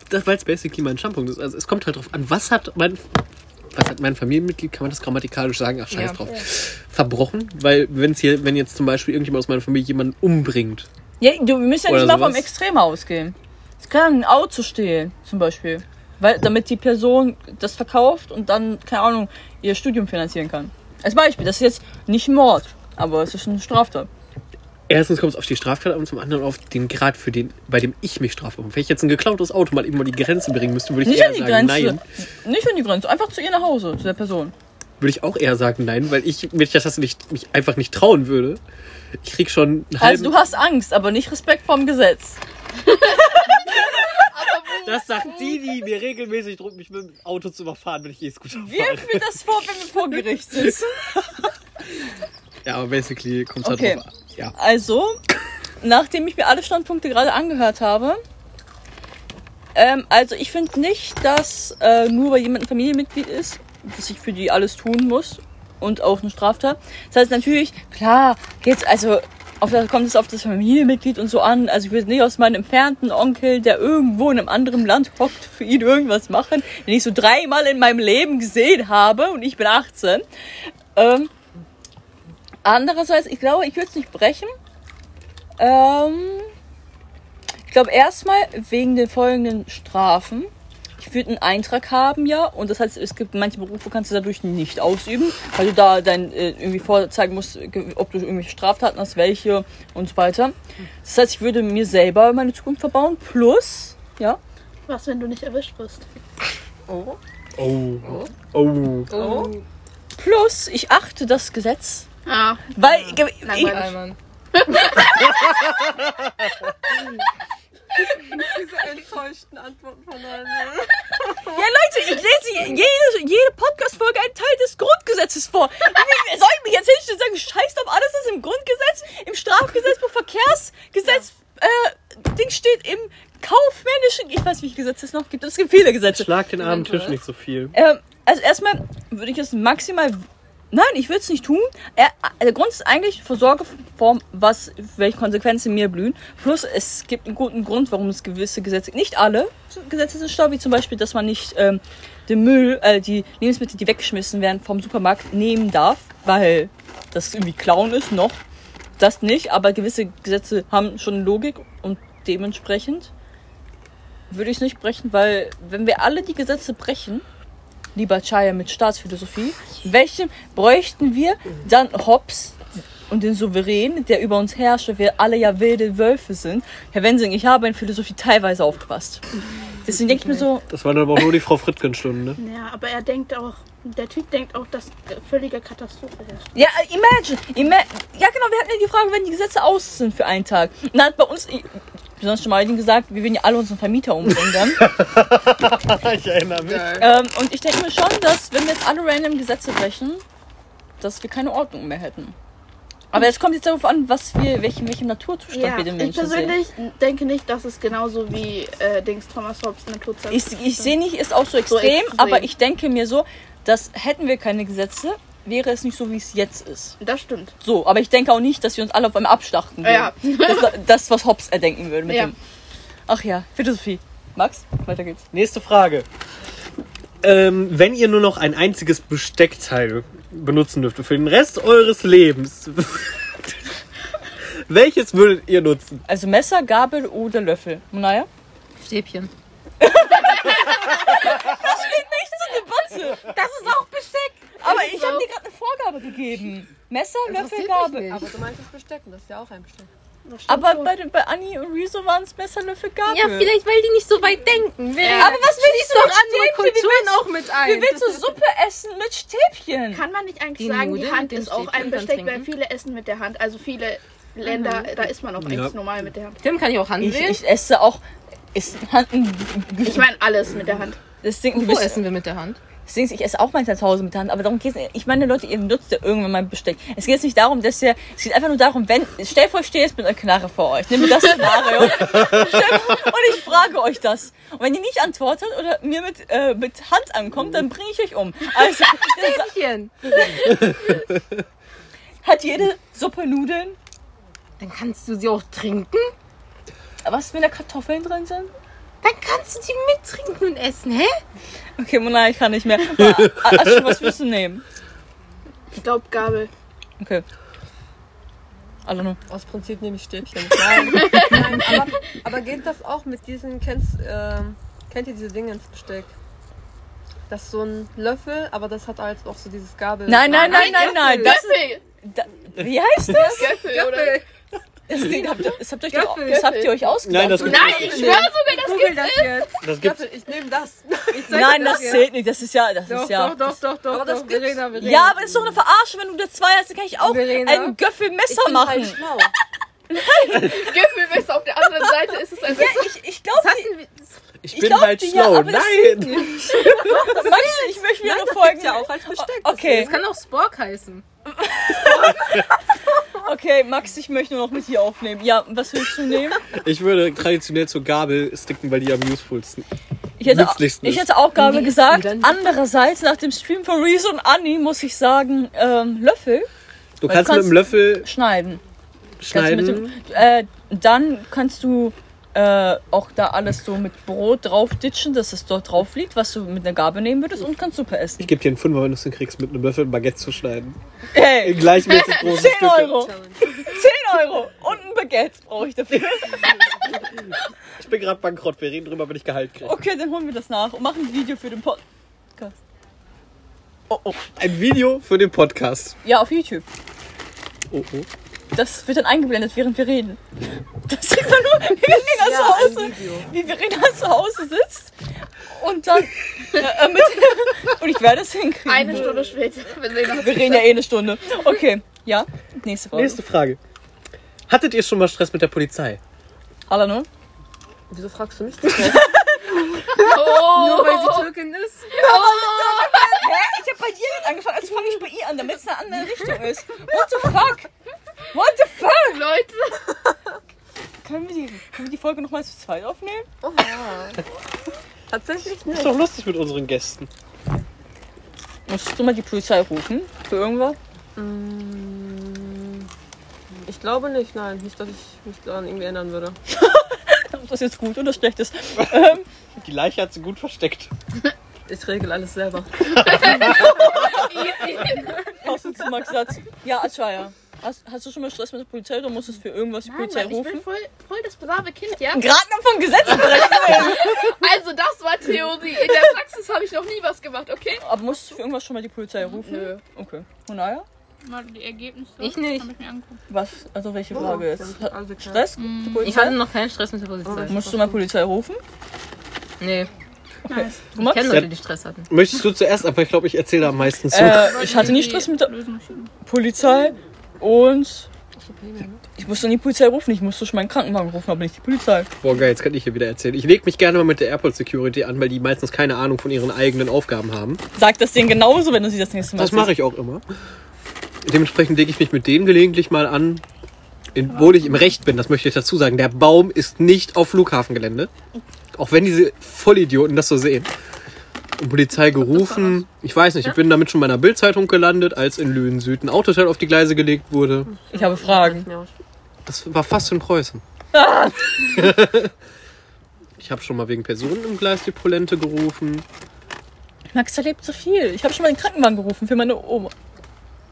Das, weil es basically mein Standpunkt ist. Also es kommt halt drauf an, was hat mein. Was hat mein Familienmitglied, kann man das grammatikalisch sagen? Ach, scheiß Ja. drauf. Verbrochen, weil wenn's hier, wenn jetzt zum Beispiel irgendjemand aus meiner Familie jemanden umbringt, Ja, du müsst ja nicht mal vom. Extrem ausgehen. Es kann ein Auto stehlen, zum Beispiel. Weil, damit die Person das verkauft und dann, keine Ahnung, ihr Studium finanzieren kann. Als Beispiel, das ist jetzt nicht Mord, aber es ist eine Straftat. Erstens kommt es auf die Straftat an und zum anderen auf den Grad, für den, bei dem ich mich strafe. Wenn ich jetzt ein geklautes Auto mal eben mal die Grenze bringen müsste, würde ich Nicht eher an die sagen Grenze. nein. Nicht an die Grenze, einfach zu ihr nach Hause, zu der Person. Würde ich auch eher sagen nein, weil ich mich das nicht, mich einfach nicht trauen würde. Ich krieg schon einen Also halben... du hast Angst, aber nicht Respekt vorm Gesetz. das sagt die, die mir regelmäßig droht, mich mit dem Auto zu überfahren, wenn ich E-Scooter Wie fahre. führt das vor, wenn wir vor Gericht sitzen? Ja, aber basically kommt es Okay. halt drauf an. Ja. Also, nachdem ich mir alle Standpunkte gerade angehört habe, ähm, also ich finde nicht, dass äh, nur weil jemand ein Familienmitglied ist, dass ich für die alles tun muss und auch eine Straftat. Das heißt natürlich, klar, geht's also auf, das- kommt es auf das Familienmitglied und so an. Also ich würde nicht aus meinem entfernten Onkel, der irgendwo in einem anderen Land hockt, für ihn irgendwas machen, den ich so dreimal in meinem Leben gesehen habe und ich bin 18. Ähm, andererseits, ich glaube, ich würde es nicht brechen. Ähm, ich glaube erstmal wegen den folgenden Strafen. Ich würde einen Eintrag haben, ja, und das heißt, es gibt manche Berufe, kannst du dadurch nicht ausüben, weil du da dein äh, irgendwie vorzeigen musst, ob du irgendwelche Straftaten hast, welche und so weiter. Das heißt, ich würde mir selber meine Zukunft verbauen, plus, ja, Was, wenn du nicht erwischt wirst? Oh. Oh. Oh. plus, ich achte das Gesetz, Ah, weil ich, Langweilig. Diese enttäuschten Antworten von allen. Ja, Leute, ich lese jede, jede Podcast-Folge einen Teil des Grundgesetzes vor. Soll ich mich jetzt hinstellen und sagen, scheiß auf alles, was im Grundgesetz, im Strafgesetzbuch, Verkehrsgesetz, äh, Ding steht im kaufmännischen, ich weiß, wie viele Gesetze es noch gibt, es gibt viele Gesetze. Schlag den armen Tisch nicht so viel. Ähm, also erstmal würde ich es maximal. Nein, ich würde es nicht tun. Er, der Grund ist eigentlich Vorsorgeform, was, welche Konsequenzen mir blühen. Plus, es gibt einen guten Grund, warum es gewisse Gesetze, nicht alle Gesetze sind stau, wie zum Beispiel, dass man nicht ähm, den Müll, äh, die Lebensmittel, die weggeschmissen werden vom Supermarkt, nehmen darf, weil das irgendwie Klauen ist, noch. Das nicht, aber gewisse Gesetze haben schon Logik und dementsprechend würde ich es nicht brechen, weil wenn wir alle die Gesetze brechen, lieber Chaya mit Staatsphilosophie, welchen bräuchten wir dann Hobbes und den Souverän, der über uns herrscht, weil wir alle ja wilde Wölfe sind. Herr Wensing, ich habe in Philosophie teilweise aufgepasst. Deswegen denke ich mir so, Das waren aber auch nur die Frau Frittgen-Stunden, ne? ja, aber er denkt auch, der Typ denkt auch, dass völlige Katastrophe herrscht. ja, imagine, ima ja genau, wir hatten ja die Frage, wenn die Gesetze aus sind für einen Tag. Und dann hat bei uns, besonders schon mal gesagt, wir werden ja alle unseren Vermieter umbringen dann. ich erinnere mich. Ähm, und ich denke mir schon, dass wenn wir jetzt alle random Gesetze brechen, dass wir keine Ordnung mehr hätten. Aber es kommt jetzt darauf an, was wir, welchen, welchem Naturzustand Ja, wir den ich Menschen sehen. persönlich denke nicht, dass es genauso wie äh, Dings Thomas Hobbes Naturzeit Ich, ich sehe nicht, ist auch so extrem, extrem. aber ich denke mir so, dass hätten wir keine Gesetze, wäre es nicht so, wie es jetzt ist. Das stimmt. So, aber ich denke auch nicht, dass wir uns alle auf einmal abschlachten würden. Ja. Das, das, was Hobbes erdenken würde mit Ja. dem. Ach ja, Philosophie. Max, weiter geht's. Nächste Frage. Ähm, wenn ihr nur noch ein einziges Besteckteil benutzen dürftet für den Rest eures Lebens, welches würdet ihr nutzen? Also Messer, Gabel oder Löffel. Naja. Stäbchen. Debatte. Das ist auch Besteck. Aber ich habe dir gerade eine Vorgabe gegeben. Messer, Löffel, Gabel. Aber du meinst das Bestecken, das ist ja auch ein Besteck. Stimmt Aber schon. bei, bei Anni und Rezo waren es Messer, Löffel, Gabel. Ja, vielleicht, weil die nicht so weit denken. Wer- Aber was willst du doch mit andere Kulturen willst, auch mit ein. wie willst du Suppe essen mit Stäbchen? Kann man nicht eigentlich Die sagen, Nudeln die Hand ist auch ein Besteck, weil viele essen mit der Hand. Also viele Länder, da isst man auch eigentlich Ja. normal mit der Hand. Tim, kann ich auch Hand Ich, ich esse auch. Ist Hand ein Ich meine alles mit der Hand. das Ding, du Wo bist, essen wir mit der Hand? das Ding ist, ich esse auch manchmal zu Hause mit der Hand, aber darum geht es Ich meine, Leute, ihr nutzt ja irgendwann mal ein Besteck. Es geht jetzt nicht darum, dass ihr. Es geht einfach nur darum, wenn. Stell vor, ich stehe jetzt mit einer Knarre vor euch. Nehmt das Szenario. und ich frage euch das. Und wenn ihr nicht antwortet oder mir mit, äh, mit Hand ankommt, dann bringe ich euch um. Also, hat jede Suppe Nudeln. Dann kannst du sie auch trinken. Was, wenn da Kartoffeln drin sind? Dann kannst du sie mittrinken und essen, hä? Okay, Mona, ich kann nicht mehr. Ah, Asche, was willst du nehmen? Ich glaube Gabel. Okay. Alle nur. Aus Prinzip nehme ich Stäbchen. Nein, nein aber, aber geht das auch mit diesen, kennst, ähm, kennt ihr diese Dinge ins Besteck? Das ist so ein Löffel, aber das hat halt auch so dieses Gabel. Nein, nein, nein, nein, nein. Das, Göffel. da, wie heißt das? Göffel, oder? Das, Ding, habt ihr, das, habt ihr euch doch, Göffel. das habt ihr euch ausgedacht. Nein, das? Nein, ich schwöre sogar, das Google das jetzt. Das gibt's. Ich nehme das. Ich Nein, das jetzt. zählt nicht. Das ist ja, das Doch, ist ja. doch, doch, doch, doch, Aber das doch. gibt's. Verena, Verena. Ja, aber das ist doch eine Verarsche, wenn du das zwei hast, dann kann ich auch Verena? ein Göffelmesser Ich bin machen. halt schlau. Göffelmesser. Auf der anderen Seite ist es ein Messer. ich ich glaube, Ich Ich bin glaub, halt die- schlau. ja, aber das Nein! Max, ich möchte mir Das folgen. gibt's ja auch als Besteck. Okay, Das kann auch Spork heißen. Okay, Max, ich möchte nur noch mit dir aufnehmen. Ja, was willst du nehmen? Ich würde traditionell zur Gabel sticken, weil die am usefulsten. Ich hätte, Nützlichsten ich hätte auch Gabe Wie ist gesagt. Andererseits, nach dem Stream von Reese und Anni muss ich sagen, ähm, Löffel Du kannst du mit dem Löffel schneiden. Kannst du mit schneiden. dem, äh, dann kannst du äh, auch da alles so mit Brot drauf ditchen, dass es dort drauf liegt, was du mit einer Gabel nehmen würdest und kannst Suppe essen. Ich gebe dir einen Fünfer, wenn du es hinkriegst, mit einem Löffel ein Baguette zu schneiden. Hey, In gleichmäßig große 10 Stücke. Euro. 10 Euro und ein Baguette brauche ich dafür. Ich bin gerade bankrott, wir reden drüber, wenn ich Gehalt kriege. Okay, dann holen wir das nach und machen ein Video für den Podcast. Oh, oh. Ein Video für den Podcast. Ja, auf YouTube. Oh, oh. Das wird dann eingeblendet, während wir reden. Das sieht man nur, wie Verena zu Hause, wie Verena zu Hause sitzt und dann äh, mit, und ich werde es hinkriegen. Eine Stunde später. Wir reden ja eh eine Stunde. Okay, ja, nächste Frage. Nächste Frage. Hattet ihr schon mal Stress mit der Polizei? Hallo, ne? Wieso fragst du mich das? Nur weil sie Türkin ist. Hä? Ich hab bei dir jetzt angefangen, also fange ich bei ihr an, damit es eine andere Richtung ist. What the fuck? What the fuck? Leute. Können wir die, können wir die Folge nochmal zu zweit aufnehmen? Oh ja. Tatsächlich nicht. Ist doch lustig mit unseren Gästen. Musstest du mal die Polizei rufen für irgendwas? Ich glaube nicht, nein. Nicht, dass ich mich daran irgendwie ändern würde. Ob das jetzt gut oder schlecht ist. Ähm, Die Leiche hat sie gut versteckt. Ich regel alles selber. Passend zu Max Satz. Ja, Aschaya. Hast, hast du schon mal Stress mit der Polizei oder musstest du für irgendwas die Nein, Polizei Mann, ich bin rufen? voll, voll das brave Kind, ja? Gerade noch vom Gesetz. Also das war Theorie. In der Praxis habe ich noch nie was gemacht, okay? Aber musstest du für irgendwas schon mal die Polizei rufen? Nö. Okay. Und naja? Mal die Ergebnisse. Ich nicht. Ich. Was? Also welche Frage haben alle geklärt. Stress? mit der Ich hatte noch keinen Stress mit der Polizei. Musst du mal Polizei rufen? Nee, Du ich Max? kenne Leute, die Stress hatten. Möchtest du zuerst, aber ich glaube, ich erzähle am meisten zu. Äh, ich hatte nie Stress mit der Polizei und ich musste die Polizei rufen. Ich musste schon meinen Krankenwagen rufen, aber nicht die Polizei. Boah, geil, jetzt kann ich hier wieder erzählen. Ich leg mich gerne mal mit der Airport Security an, weil die meistens keine Ahnung von ihren eigenen Aufgaben haben. Sag das denen genauso, wenn du sie das nächste Mal Das mache ich auch immer. Dementsprechend lege ich mich mit denen gelegentlich mal an, in, wo ich im Recht bin. Das möchte ich dazu sagen. Der Baum ist nicht auf Flughafengelände. Auch wenn diese Vollidioten das so sehen. Und Polizei gerufen. Ich weiß nicht, ich bin damit schon bei einer Bildzeitung gelandet, als in Lünen Süd ein Autoteil auf die Gleise gelegt wurde. Ich habe Fragen. Ja. Das war fast in Preußen. ich habe schon mal wegen Personen im Gleis die Polente gerufen. Max erlebt so viel. Ich habe schon mal den Krankenwagen gerufen für meine Oma.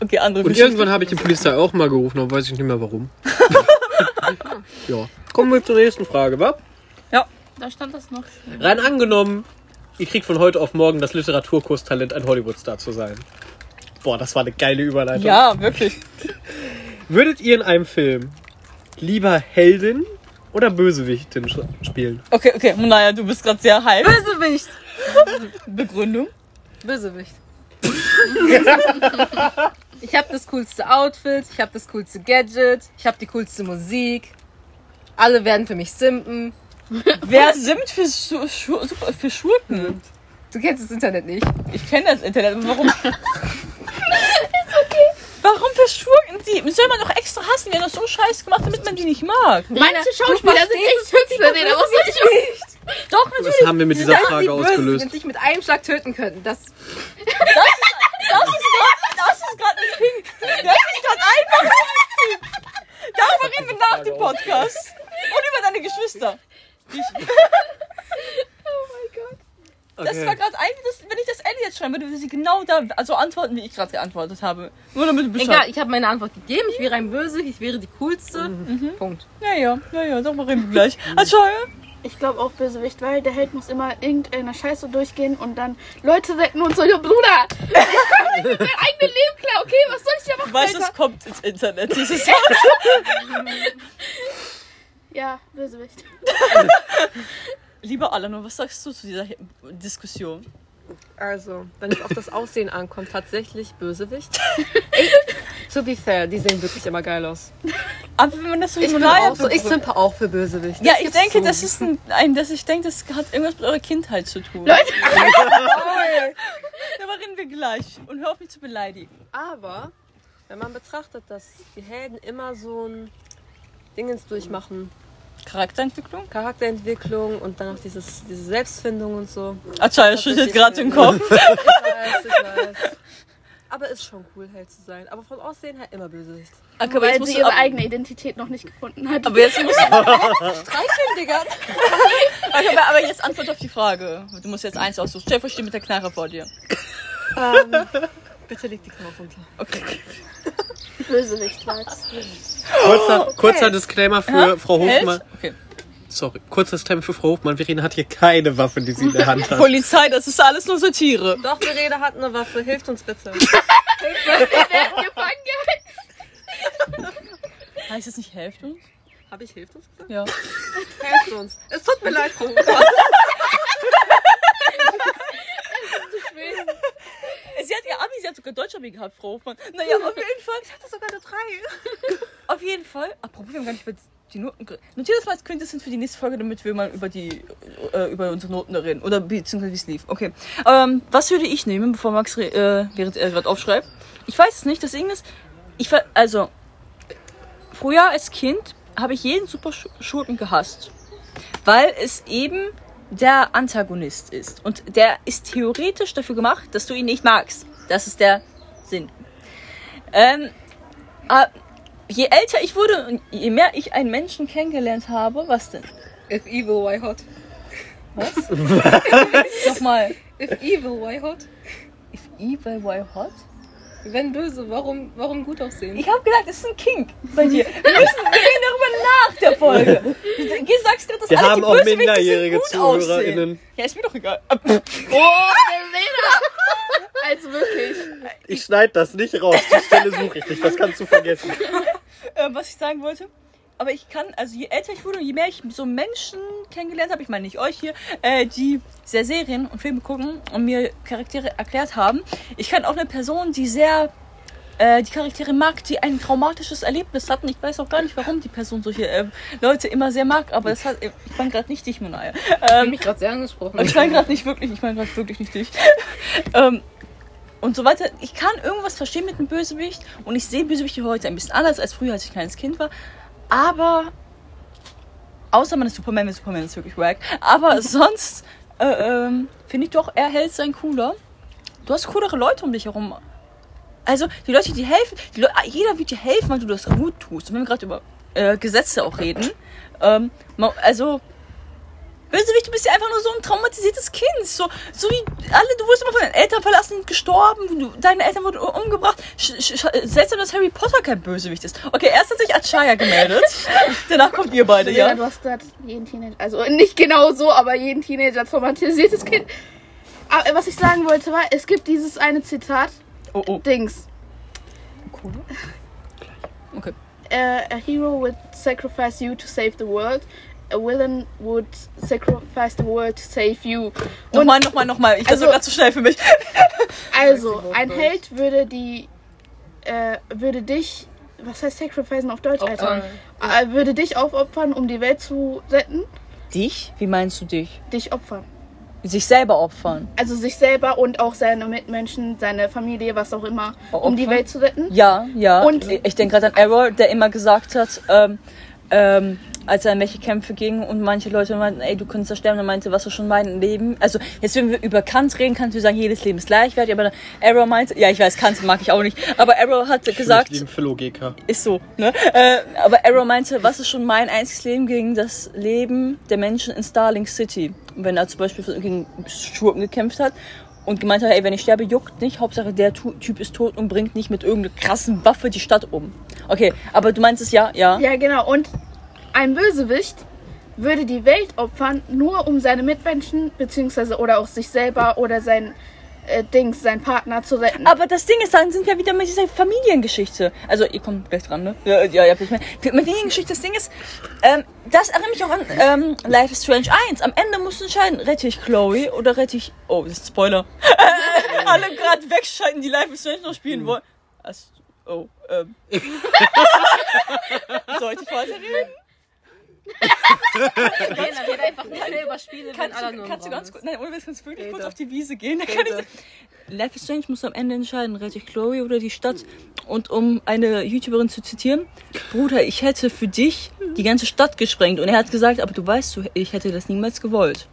Okay, andere Und irgendwann habe ich die Polizei auch mal gerufen, aber weiß ich nicht mehr warum. ja. Kommen wir zur nächsten Frage, wa? Da stand das noch. Rein angenommen, ihr kriegt von heute auf morgen das Literaturkurstalent, ein Hollywoodstar zu sein. Boah, das war eine geile Überleitung. Ja, wirklich. Würdet ihr in einem Film lieber Heldin oder Bösewichtin sch- spielen? Okay, okay, naja, du bist gerade sehr hype. Bösewicht. Begründung? Bösewicht. ich habe das coolste Outfit, ich habe das coolste Gadget, ich habe die coolste Musik. Alle werden für mich simpen. Wer simmt für, Schu Schu für Schurken? Du kennst das Internet nicht. Ich kenne das Internet. aber Warum? Warum für Schurken? Die soll man doch extra hassen. Die haben das so scheiße gemacht, damit man die nicht mag. Manche Schauspieler sind echt hübsch aber was soll ich Doch, Was natürlich. haben wir mit dieser Das ist Frage die ausgelöst? die dich mit einem Schlag töten könnten. Das Das ist gerade das ist gerade ein Pink. Das ist gerade einfach ein. Darüber reden wir nach dem Podcast. Und über deine Geschwister. Ich- Das Okay. war gerade eigentlich, das, wenn ich das Ende jetzt schreiben würde, würde sie genau da also antworten, wie ich gerade geantwortet habe. Nur damit du Bescheid. Egal, ich habe meine Antwort gegeben. Ich wäre ein Bösewicht, ich wäre die coolste. Punkt. Ja, ja, ja, ja, darüber reden wir gleich. Also, Ich glaube auch Bösewicht, weil der Held muss immer irgendeine Scheiße durchgehen und dann Leute retten und so, ja Bruder, ich kann nicht meinem eigenen Leben klar, okay, was soll ich da machen, du weißt, Alter? es kommt ins Internet, dieses Ja, Bösewicht. Lieber Alan, was sagst du zu dieser Diskussion? Also, wenn es auf das Aussehen ankommt, tatsächlich Bösewicht. to be fair, die sehen wirklich immer geil aus. Aber wenn man das so Ich, bin auch so, ich simpe auch für Bösewicht. Ja, ich denke, zu. das ist ein, ein das ich denke, das hat irgendwas mit eurer Kindheit zu tun. Leute, Darüber reden wir gleich. Und hör auf mich zu beleidigen. Aber, wenn man betrachtet, dass die Helden immer so ein Dingens durchmachen, Charakterentwicklung? Charakterentwicklung und dann auch dieses, diese Selbstfindung und so. Achaya schüttelt gerade den Kopf. Ich weiß, ich weiß. Aber ist schon cool, Held zu sein. Aber von Aussehen her immer Bösewicht. Okay, aber weil jetzt sie musst du, ihre eigene Identität noch nicht gefunden hat. aber jetzt musst du streicheln, Digga. Okay, aber, aber jetzt antwort auf die Frage. Du musst jetzt eins aussuchen. Stell vor, ich stehe mit der Knarre vor dir. Bitte leg die Knopf runter. Okay. Bösewicht war's. Kurzer, kurzer Disclaimer für Frau Hofmann. Held? Okay. Sorry, kurzer Disclaimer für Frau Hofmann. Verena hat hier keine Waffe, die sie in der Hand hat. Polizei, das ist alles nur Satire. Doch, Verena hat eine Waffe. Hilft uns bitte. Ist gefangen gehalten. Heißt es nicht helft uns? Habe ich hilft uns gesagt? Ja. Hilft uns. Es tut mir leid, Frau Sie hat ihr Abi, sie hat sogar Deutsch-Abi gehabt, Frau Hofmann. Naja, auf jeden Fall. Ich hatte sogar eine 3. Auf jeden Fall. Apropos, wir haben gar nicht über die Noten. Notiert das mal als Quintessenz für die nächste Folge, damit wir mal über die äh, über unsere Noten reden. Oder beziehungsweise wie es lief. Okay. Ähm, was würde ich nehmen, bevor Max äh, während er gerade aufschreibt? Ich weiß es nicht. Das Ding ist, ich ver also früher als Kind habe ich jeden Super Schurken gehasst, weil es eben der Antagonist ist und der ist theoretisch dafür gemacht, dass du ihn nicht magst. Das ist der Sinn. Ähm, ah, je älter ich wurde und je mehr ich einen Menschen kennengelernt habe, was denn? If evil, why hot? Was? Nochmal. If evil, why hot? If evil, why hot? Wenn böse, warum, warum gut aussehen? Ich habe gesagt, es ist ein Kink bei dir. Wir, müssen, wir reden darüber nach der Folge. Du sagst gerade, dass Wir alle haben die auch Bösewichte minderjährige aussehen. ZuhörerInnen. Ja, ist mir doch egal. Oh, Verena! Also wirklich. Ich schneide das nicht raus. Die Stelle suche ich nicht. Das kannst du vergessen. äh, was ich sagen wollte. Aber ich kann, also je älter ich wurde und je mehr ich so Menschen kennengelernt habe, ich meine nicht euch hier, äh, die sehr Serien und Filme gucken und mir Charaktere erklärt haben, ich kann auch eine Person, die sehr äh, die Charaktere mag, die ein traumatisches Erlebnis hatten. Ich weiß auch gar nicht, warum die Person solche äh, Leute immer sehr mag, aber das hat, ich meine gerade nicht dich, Monaya. Ich Ähm, mich gerade sehr angesprochen. ich meine gerade nicht wirklich, ich meine gerade wirklich nicht dich. ähm, und so weiter. Ich kann irgendwas verstehen mit einem Bösewicht und ich sehe Bösewichte heute ein bisschen anders als früher, als ich ein kleines Kind war. Aber außer man ist Superman, weil Superman ist wirklich wack. Aber sonst äh, ähm, finde ich doch, er hält sein cooler. Du hast coolere Leute um dich herum. Also die Leute, die helfen, die Leu jeder wird dir helfen, weil du das gut tust. Und wenn wir gerade über äh, Gesetze auch reden, ähm, also Bösewicht, du bist ja einfach nur so ein traumatisiertes Kind. So, so wie alle, du wurdest immer von deinen Eltern verlassen, gestorben, du, deine Eltern wurden umgebracht. Sch, sch, seltsam, dass Harry Potter kein Bösewicht ist. Okay, erst hat sich Achaya gemeldet. Danach kommt ihr beide, Ja, ja? du hast gerade jeden Teenager, also nicht genau so, aber jeden Teenager traumatisiertes Kind. Aber was ich sagen wollte war, es gibt dieses eine Zitat, Oh, oh. Dings. Cool. Okay. Uh, a hero would sacrifice you to save the world. A villain would sacrifice the world to save you. Und Nochmal, nochmal, nochmal. Ich, das Also- war gerade zu schnell für mich. also, ein Held würde die, äh, würde dich, was heißt sacrificen auf Deutsch, Alter? Äh, würde dich aufopfern, um die Welt zu retten. Dich? Wie meinst du dich? Dich opfern. Sich selber opfern. Also sich selber und auch seine Mitmenschen, seine Familie, was auch immer, um die Opfern? Welt zu retten. Ja, ja. Und- ich denke gerade an Errol, der immer gesagt hat, ähm, ähm, als er in welche Kämpfe ging und manche Leute meinten, ey, du könntest da sterben, er meinte, was ist schon mein Leben? Also, jetzt, wenn wir über Kant reden, kannst du sagen, jedes Leben ist gleichwertig, aber Errol meinte, ja, ich weiß, Kant mag ich auch nicht, aber Errol hat gesagt, Wie im Philo-GK. ist so, ne? Äh, aber Arrow meinte, was ist schon mein einziges Leben gegen das Leben der Menschen in Starling City? Und wenn er zum Beispiel gegen Schurken gekämpft hat und gemeint hat, ey, wenn ich sterbe, juckt nicht, Hauptsache der Tu- Typ ist tot und bringt nicht mit irgendeiner krassen Waffe die Stadt um. Okay, aber du meinst es ja, ja. Ja, genau. Und ein Bösewicht würde die Welt opfern, nur um seine Mitmenschen, beziehungsweise oder auch sich selber oder sein äh, Dings, sein Partner zu retten. Aber das Ding ist, dann sind wir wieder mit dieser Familiengeschichte. Also, ihr kommt gleich dran, ne? Ja, ja, ja. ich meine, Familiengeschichte, das Ding ist, ähm, das erinnert mich auch an ähm, Life is Strange 1. Am Ende musst du entscheiden, rette ich Chloe oder rette ich... Oh, das ist Spoiler. Alle gerade wegschalten, die Life is Strange noch spielen wollen. Also, oh, ähm. Sollte ich weiterreden? Rena, red einfach mehr über Spiele, wenn Kannst alle du, nur kannst du ganz kurz, nein, ohne Witz, kannst du wirklich kurz Rede. auf die Wiese gehen? Dann kann ich, Life is Strange muss am Ende entscheiden, rette ich Chloe oder die Stadt. Und um eine YouTuberin zu zitieren, Bruder, ich hätte für dich die ganze Stadt gesprengt. Und er hat gesagt, aber du weißt, ich hätte das niemals gewollt.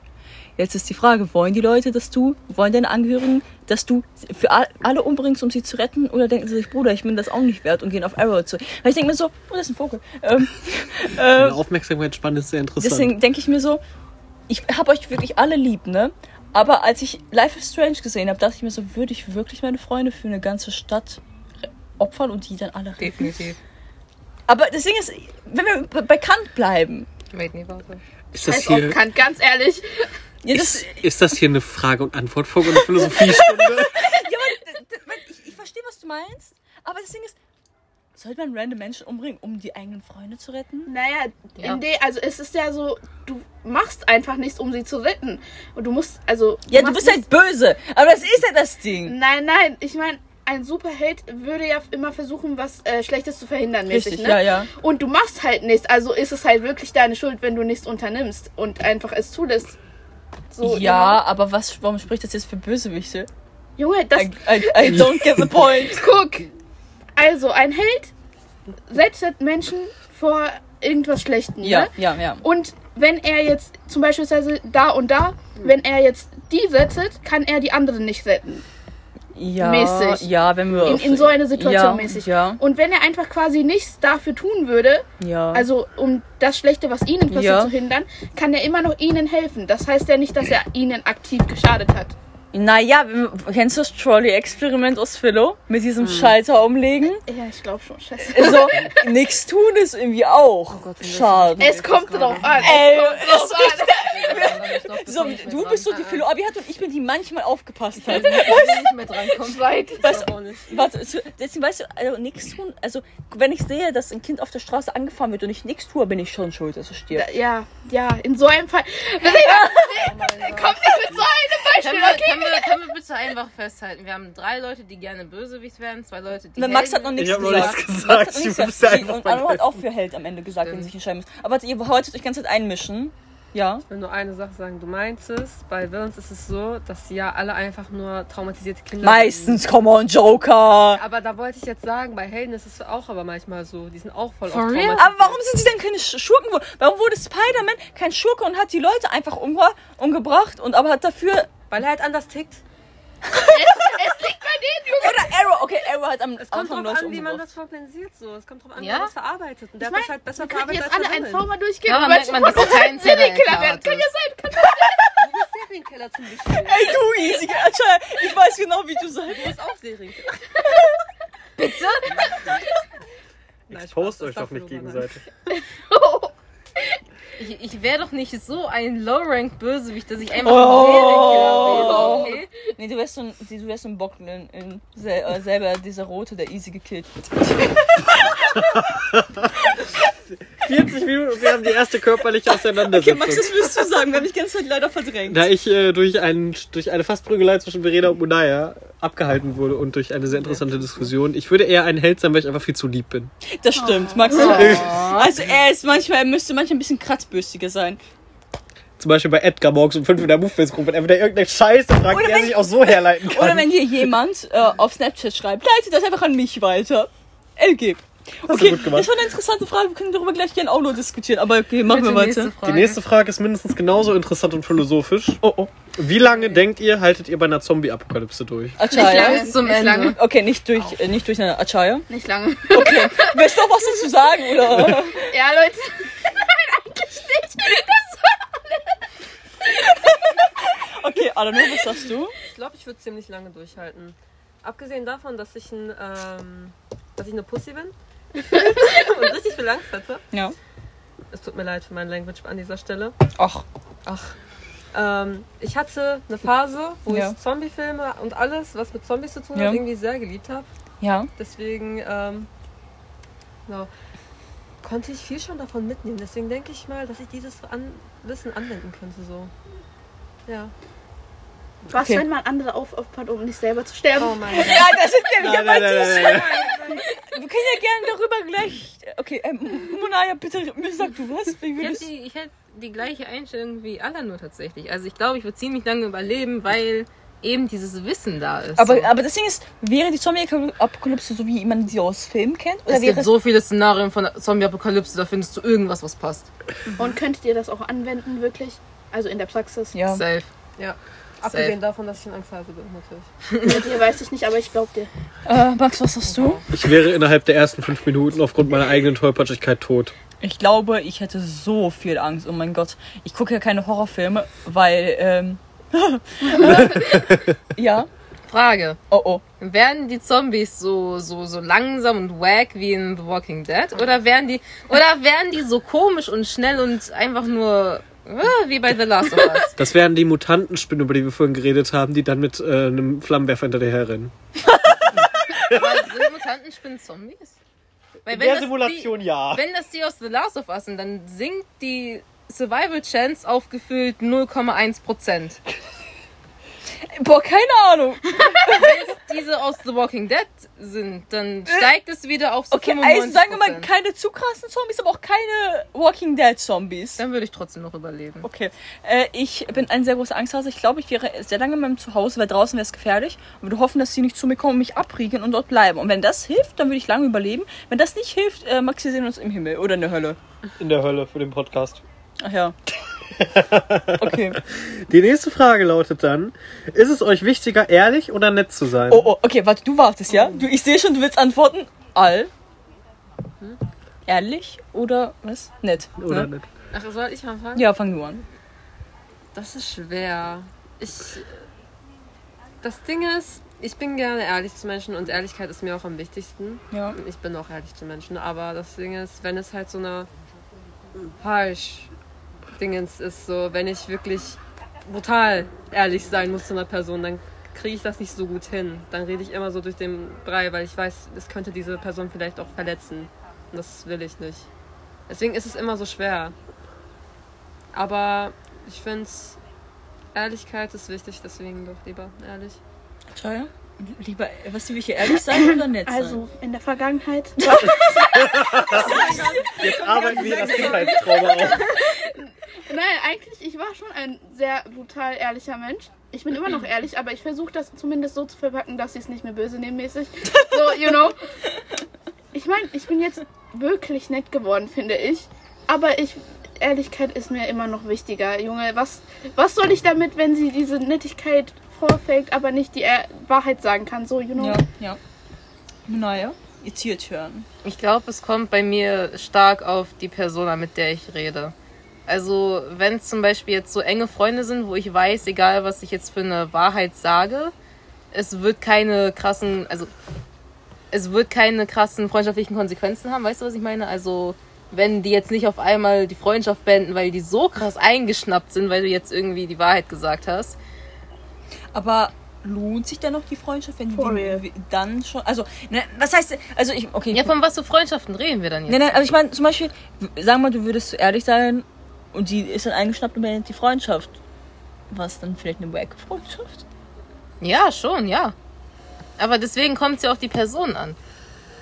Jetzt ist die Frage, wollen die Leute, dass du, wollen deine Angehörigen, dass du für all- alle umbringst, um sie zu retten? Oder denken sie sich, Bruder, ich bin das auch nicht wert und gehen auf Arrow zu? Weil ich denke mir so, oh, das ist ein Vogel. Ähm, Eine Aufmerksamkeitsspanne ist sehr interessant. Deswegen denke ich mir so, ich habe euch wirklich alle lieb, ne? Aber als ich Life is Strange gesehen habe, dachte ich mir so, würde ich wirklich meine Freunde für eine ganze Stadt opfern und die dann alle retten? Definitiv. Aber das Ding ist, wenn wir bei Kant bleiben, Wait, nee, warte. ist, das ob hier, kann, ganz ehrlich. Ja, das, ist, ist das hier eine Frage- und Antwortfolge eine Philosophiestunde? ja, aber, ich, ich verstehe, was du meinst, aber das Ding ist, sollte man random Menschen umbringen, um die eigenen Freunde zu retten? Naja, Ja. in de, also es ist ja so, du machst einfach nichts, um sie zu retten. Und du musst, also. Ja, du bist halt böse, aber das ist ja das Ding. Nein, nein, ich meine, ein Superheld würde ja immer versuchen, was äh, Schlechtes zu verhindern, mäßig, Richtig, ne? ja, ja. Und du machst halt nichts, also ist es halt wirklich deine Schuld, wenn du nichts unternimmst und einfach es zulässt. So, ja, aber was, warum spricht das jetzt für Bösewichte? Junge, das. I, I, I don't get the point. Guck! Also, ein Held setzt Menschen vor irgendwas Schlechtem, Ja, ne? ja, ja. Und wenn er jetzt zum Beispiel da und da, wenn er jetzt die rettet, kann er die anderen nicht retten. Ja, mäßig. Ja, wenn wir In, in so einer Situation ja, mäßig. Ja, Und wenn er einfach quasi nichts dafür tun würde, ja. also um das Schlechte, was ihnen passiert, Ja. zu hindern, kann er immer noch ihnen helfen. Das heißt ja nicht, dass er ihnen aktiv geschadet hat. Naja, wenn- kennst du das Trolley-Experiment aus Philo? Mit diesem Hm. Schalter umlegen? Ja, ich glaube schon. Scheiße. So, nichts tun ist irgendwie auch Gott, wenn das Schaden. Es kommt drauf an. Ey, Es kommt drauf an. so, du bist so die Philo-Abi hat und ich bin die manchmal aufgepasst hat. Ich nicht mehr drankommt. Weit. Weißt, auch nicht. warte, deswegen weißt du, also nichts tun. Also, wenn ich sehe, dass ein Kind auf der Straße angefahren wird und ich nichts tue, bin ich schon schuld, dass es stirbt. Ja, ja, in so einem Fall. Kommt nicht mit so einem Beispiel, okay? Können, wir, können wir bitte einfach festhalten? Wir haben drei Leute, die gerne Bösewicht werden, zwei Leute, die. Na, Max hat Helden- noch nichts Ich hab noch gesagt. nichts gesagt. Max hat noch Ich nichts wusste gesagt. einfach Und Anno hat auch für Held am Ende gesagt, wenn sie sich entscheiden muss. Aber ihr wolltet euch die ganze Zeit einmischen. Ja. Ich will nur eine Sache sagen. Du meintest, bei Villains ist es so, dass sie ja alle einfach nur traumatisierte Kinder Meistens, come on, Joker. sind. Aber da wollte ich jetzt sagen, bei Helden ist es auch aber manchmal so. Die sind auch voll For oft real? traumatisiert. Aber warum sind sie denn keine Sch- Schurken? geworden? Warum wurde Spider-Man kein Schurke und hat die Leute einfach umge umgebracht und aber hat dafür. Weil er halt anders tickt. Oder Arrow, okay, Arrow hat am Es kommt Anfang drauf an, wie man umgebracht. das kompensiert so. Es kommt drauf an, Ja? wie man das verarbeitet. Und der Ich hat das mein, halt besser Wir verarbeitet jetzt alle einen mal durchgehen. Ja, und merkt man, dass du keinen Serienkiller werden. Kann ja sein. Kann Du bist Serienkiller zum Beispiel. Ey, du easy, Alter, ich weiß genau, wie du sagst. Du bist auch Serienkiller. Bitte? Nein, Post Spaß, euch das doch nicht gegenseitig. Ich, ich wäre doch nicht so ein Low-Rank-Bösewicht, dass ich einfach Oh. wäre, okay? Nee, du wärst so ein, du wärst so ein Bock in, in, sel äh, selber dieser Rote, der easy gekillt wird. 40 Minuten und wir haben die erste körperliche Okay, Auseinandersetzung. Max, das willst du sagen? Wir haben dich die ganze Zeit leider verdrängt. Da ich äh, durch, einen, durch eine Fassprügelei zwischen Verena und Munaya abgehalten wurde und durch eine sehr interessante Diskussion. Ich würde eher ein Held sein, weil ich einfach viel zu lieb bin. Das stimmt, Max. Also er ist manchmal, er müsste manchmal ein bisschen kratzbürstiger sein. Zum Beispiel bei Edgar morgens um 5 in der Movefest-Gruppe, wenn er wieder irgendeine Scheiße fragt, Oder die er wenn- sich auch so herleiten kann. Oder wenn hier jemand äh, auf Snapchat schreibt, leite das einfach an mich weiter. LG. Hast Okay, das war eine interessante Frage. Wir können darüber gleich gerne auch noch diskutieren. Aber okay, machen wir weiter. Die nächste Frage ist mindestens genauso interessant und philosophisch. Oh, oh. Wie lange denkt ihr, haltet ihr bei einer Zombie-Apokalypse durch? Achaya. Bis zum Nicht Ende. lange. Okay, nicht durch, äh, nicht durch eine Achaya. Nicht lange. Okay. Willst du noch was dazu sagen, oder? Ja, Leute. Nein, eigentlich nicht. Okay, Adano, was sagst du? Ich glaube, ich würde ziemlich lange durchhalten. Abgesehen davon, dass ich, ein, ähm, dass ich eine Pussy bin und richtig viel Angst hatte. Ja. Es tut mir leid für mein Language an dieser Stelle. Ach, Ach. Ähm, ich hatte eine Phase, wo Ja. ich Zombie-Filme und alles, was mit Zombies zu tun hat, Ja. irgendwie sehr geliebt habe. ja. Deswegen ähm, genau, konnte ich viel schon davon mitnehmen. Deswegen denke ich mal, dass ich dieses an Wissen anwenden könnte. So. Ja. Was, Okay. wenn man andere aufopfert, um nicht selber zu sterben? Oh mein Gott. Ja, das nein, nein, nein, nein. Wir können ja gerne darüber gleich. Okay, ähm, Monaya, bitte sag du was. Wie Ich hätte, die, ich hätte die gleiche Einstellung wie Alla nur tatsächlich. Also ich glaube, ich würde ziemlich lange überleben, weil eben dieses Wissen da ist. aber, so. aber das Ding ist, wäre die Zombie-Apokalypse so, wie man sie aus Filmen kennt? Oder es wäre gibt so viele Szenarien von der Zombie-Apokalypse, da findest du irgendwas, was passt. Und könntet ihr das auch anwenden, wirklich? Also in der Praxis? Ja. Safe. Ja. Abgesehen davon, dass ich in Angst bin, natürlich. Mit dir weiß ich nicht, aber ich glaub dir. Äh, Max, was hast du? Ich wäre innerhalb der ersten fünf Minuten aufgrund meiner eigenen Tollpatschigkeit tot. Ich glaube, ich hätte so viel Angst. Oh mein Gott. Ich gucke ja keine Horrorfilme, weil, ähm. ja. Frage. Oh oh. Werden die Zombies so, so, so langsam und wack wie in The Walking Dead? Oder werden die, oder werden die so komisch und schnell und einfach nur wie bei The Last of Us? Das wären die Mutantenspinnen, über die wir vorhin geredet haben, die dann mit äh, einem Flammenwerfer hinter dir herrennen. Aber sind Mutantenspinnen Zombies? Weil In der das Simulation die, ja. Wenn das die aus The Last of Us sind, dann sinkt die Survival Chance auf gefühlt 0,1 Prozent. Boah, keine Ahnung. Wenn es diese aus The Walking Dead sind, dann steigt es wieder auf so Okay, 95 also sagen wir mal, keine zu krassen Zombies, aber auch keine Walking Dead Zombies. Dann würde ich trotzdem noch überleben. Okay, äh, ich bin ein sehr großer Angsthase. Ich glaube, ich wäre sehr lange in meinem Zuhause, weil draußen wäre es gefährlich. Und würde hoffen, dass sie nicht zu mir kommen und mich abriegeln und dort bleiben. Und wenn das hilft, dann würde ich lange überleben. Wenn das nicht hilft, äh, Max, wir sehen uns im Himmel oder in der Hölle. In der Hölle für den Podcast. Ach ja. Okay. Die nächste Frage lautet dann: Ist es euch wichtiger, ehrlich oder nett zu sein? Oh, oh, okay, warte, du wartest, ja? Du, ich sehe schon, du willst antworten. All. Ehrlich oder was? Nett. Oder ne? nett? Ach, soll ich anfangen? Ja, fang du an. Das ist schwer. Ich. Das Ding ist, ich bin gerne ehrlich zu Menschen und Ehrlichkeit ist mir auch am wichtigsten. Ja. Ich bin auch ehrlich zu Menschen, aber das Ding ist, wenn es halt so eine harsh Dingens ist, so wenn ich wirklich brutal ehrlich sein muss zu einer Person, dann kriege ich das nicht so gut hin. Dann rede ich immer so durch den Brei, weil ich weiß, es könnte diese Person vielleicht auch verletzen. Und das will ich nicht. Deswegen ist es immer so schwer. Aber ich finde, Ehrlichkeit ist wichtig, deswegen doch lieber ehrlich. Tja, lieber, was will ich hier ehrlich sein oder nett sein? Also, in der Vergangenheit. Jetzt arbeiten wir das Kindheitstrauma auf. Nein, eigentlich, ich war schon ein sehr brutal ehrlicher Mensch. Ich bin immer noch ehrlich, aber ich versuche das zumindest so zu verpacken, dass sie es nicht mehr böse nehmen mäßig. So, you know. Ich meine, ich bin jetzt wirklich nett geworden, finde ich. Aber ich, Ehrlichkeit ist mir immer noch wichtiger. Junge, was, was soll ich damit, wenn sie diese Nettigkeit vorfällt, aber nicht die Wahrheit sagen kann? So, you know. Ja, ja. Naja, it's your turn. Ich glaube, es kommt bei mir stark auf die Person an, mit der ich rede. Also, wenn es zum Beispiel jetzt so enge Freunde sind, wo ich weiß, egal was ich jetzt für eine Wahrheit sage, es wird keine krassen, also es wird keine krassen freundschaftlichen Konsequenzen haben, weißt du, was ich meine? Also, wenn die jetzt nicht auf einmal die Freundschaft beenden, weil die so krass eingeschnappt sind, weil du jetzt irgendwie die Wahrheit gesagt hast. Aber lohnt sich denn noch die Freundschaft, wenn For die dann schon. Also, ne, was heißt. Also, ich. Okay. Ja, von was für Freundschaften reden wir dann jetzt? Nein, nein, aber ich meine, zum Beispiel, wir mal, du würdest so ehrlich sein und die ist dann eingeschnappt und beendet die Freundschaft. Was dann vielleicht eine wack Freundschaft? Ja, schon, ja. Aber deswegen kommt es ja auf die Person an.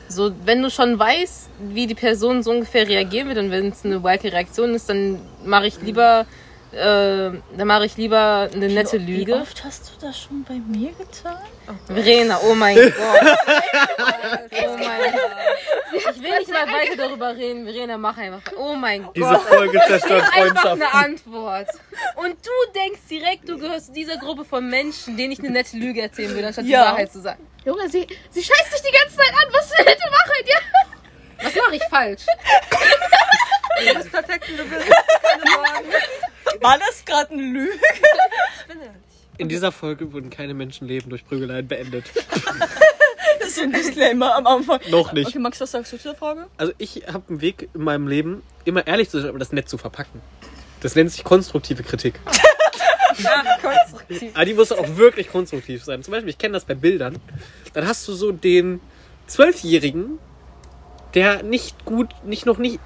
So, wenn du schon weißt, wie die Person so ungefähr reagieren wird und wenn es eine wacky Reaktion ist, dann mache ich lieber, äh, dann mache ich lieber eine nette Wie Lüge. oft hast du das schon bei mir getan? Verena, oh mein Gott. oh mein Gott. Ich will nicht mal weiter darüber reden. Verena, mach einfach. Oh mein Gott. Diese Folge zerstört Einfach Freundschaften. eine Antwort. Und du denkst direkt, du gehörst zu dieser Gruppe von Menschen, denen ich eine nette Lüge erzählen würde, anstatt Ja. die Wahrheit zu sagen. Junge, sie, sie scheißt dich die ganze Zeit an. Was für eine Wahrheit, ja? Was mache ich falsch? Du bist perfekt, wie du bist. Keine Sorgen. War das gerade eine Lüge? Ich bin ehrlich. In dieser Folge wurden keine Menschenleben durch Prügeleien beendet. Das ist so ein Disclaimer am Anfang. Noch nicht. Okay, Max, was sagst du zur Frage? Also ich habe einen Weg in meinem Leben, immer ehrlich zu sein, aber das nett zu verpacken. Das nennt sich konstruktive Kritik. Ja, konstruktiv. Aber die muss auch wirklich konstruktiv sein. Zum Beispiel, ich kenne das bei Bildern. Dann hast du so den Zwölfjährigen, der nicht gut, nicht noch nicht,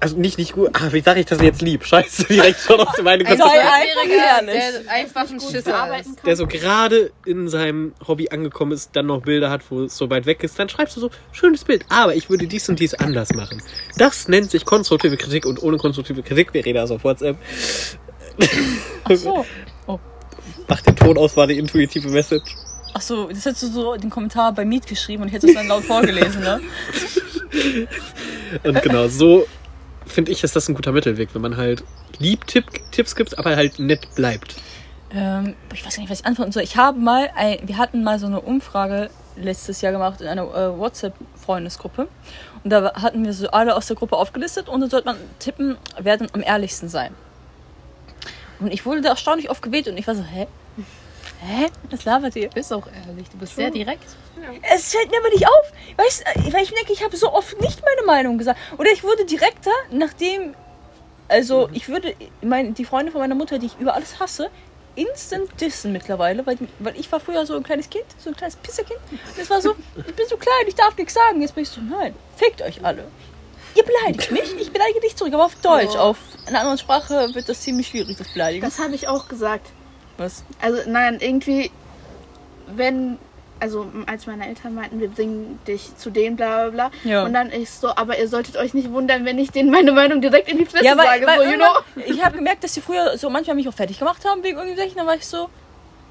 also nicht nicht gut, ah, wie sage ich das jetzt lieb? Scheiße, direkt schon aus meine einfach ehrlich. der einfach ein Schisser ist. Der so gerade in seinem Hobby angekommen ist, dann noch Bilder hat, wo es so weit weg ist, dann schreibst du so, schönes Bild, aber ich würde dies und dies anders machen. Das nennt sich konstruktive Kritik und ohne konstruktive Kritik, wir reden also auf WhatsApp, Ach so. mach den Ton aus, war eine intuitive Message. Ach so, das hättest du so den Kommentar bei Meet geschrieben und ich hätte es dann laut vorgelesen, ne? Und genau, so finde ich, ist das ein guter Mittelweg, wenn man halt lieb Tipp, Tipps gibt, aber halt nett bleibt. Ähm, ich weiß gar nicht, was ich antworten soll. Ich habe mal, ein, wir hatten mal so eine Umfrage letztes Jahr gemacht in einer äh, WhatsApp-Freundesgruppe. Und da hatten wir so alle aus der Gruppe aufgelistet und dann sollte man tippen, wer denn am ehrlichsten sein. Und ich wurde da erstaunlich oft gewählt und ich war so, hä? Hä? Was labert ihr? Du bist auch ehrlich, du bist sehr direkt. Es fällt mir aber nicht auf. Weißt du, weil ich denke, ich habe so oft nicht meine Meinung gesagt. Oder ich wurde direkter, nachdem. Also, ich würde mein, die Freunde von meiner Mutter, die ich über alles hasse, instant dissen mittlerweile, weil, weil ich war früher so ein kleines Kind, so ein kleines Pisserkind. Und es war so, ich bin so klein, ich darf nichts sagen. Jetzt bin ich so, nein, fickt euch alle. Ihr beleidigt mich, ich beleidige dich zurück, aber auf Deutsch. Auf einer anderen Sprache wird das ziemlich schwierig, das Beleidigen. Das habe ich auch gesagt. Was? Also nein, irgendwie, wenn, also als meine Eltern meinten, wir bringen dich zu denen, bla bla bla. Ja. Und dann ist so, aber ihr solltet euch nicht wundern, wenn ich denen meine Meinung direkt in die Fresse Ja, weil, sage. weil so, you know? ich habe gemerkt, dass sie früher so manchmal mich auch fertig gemacht haben wegen irgendwelchen, dann war ich so.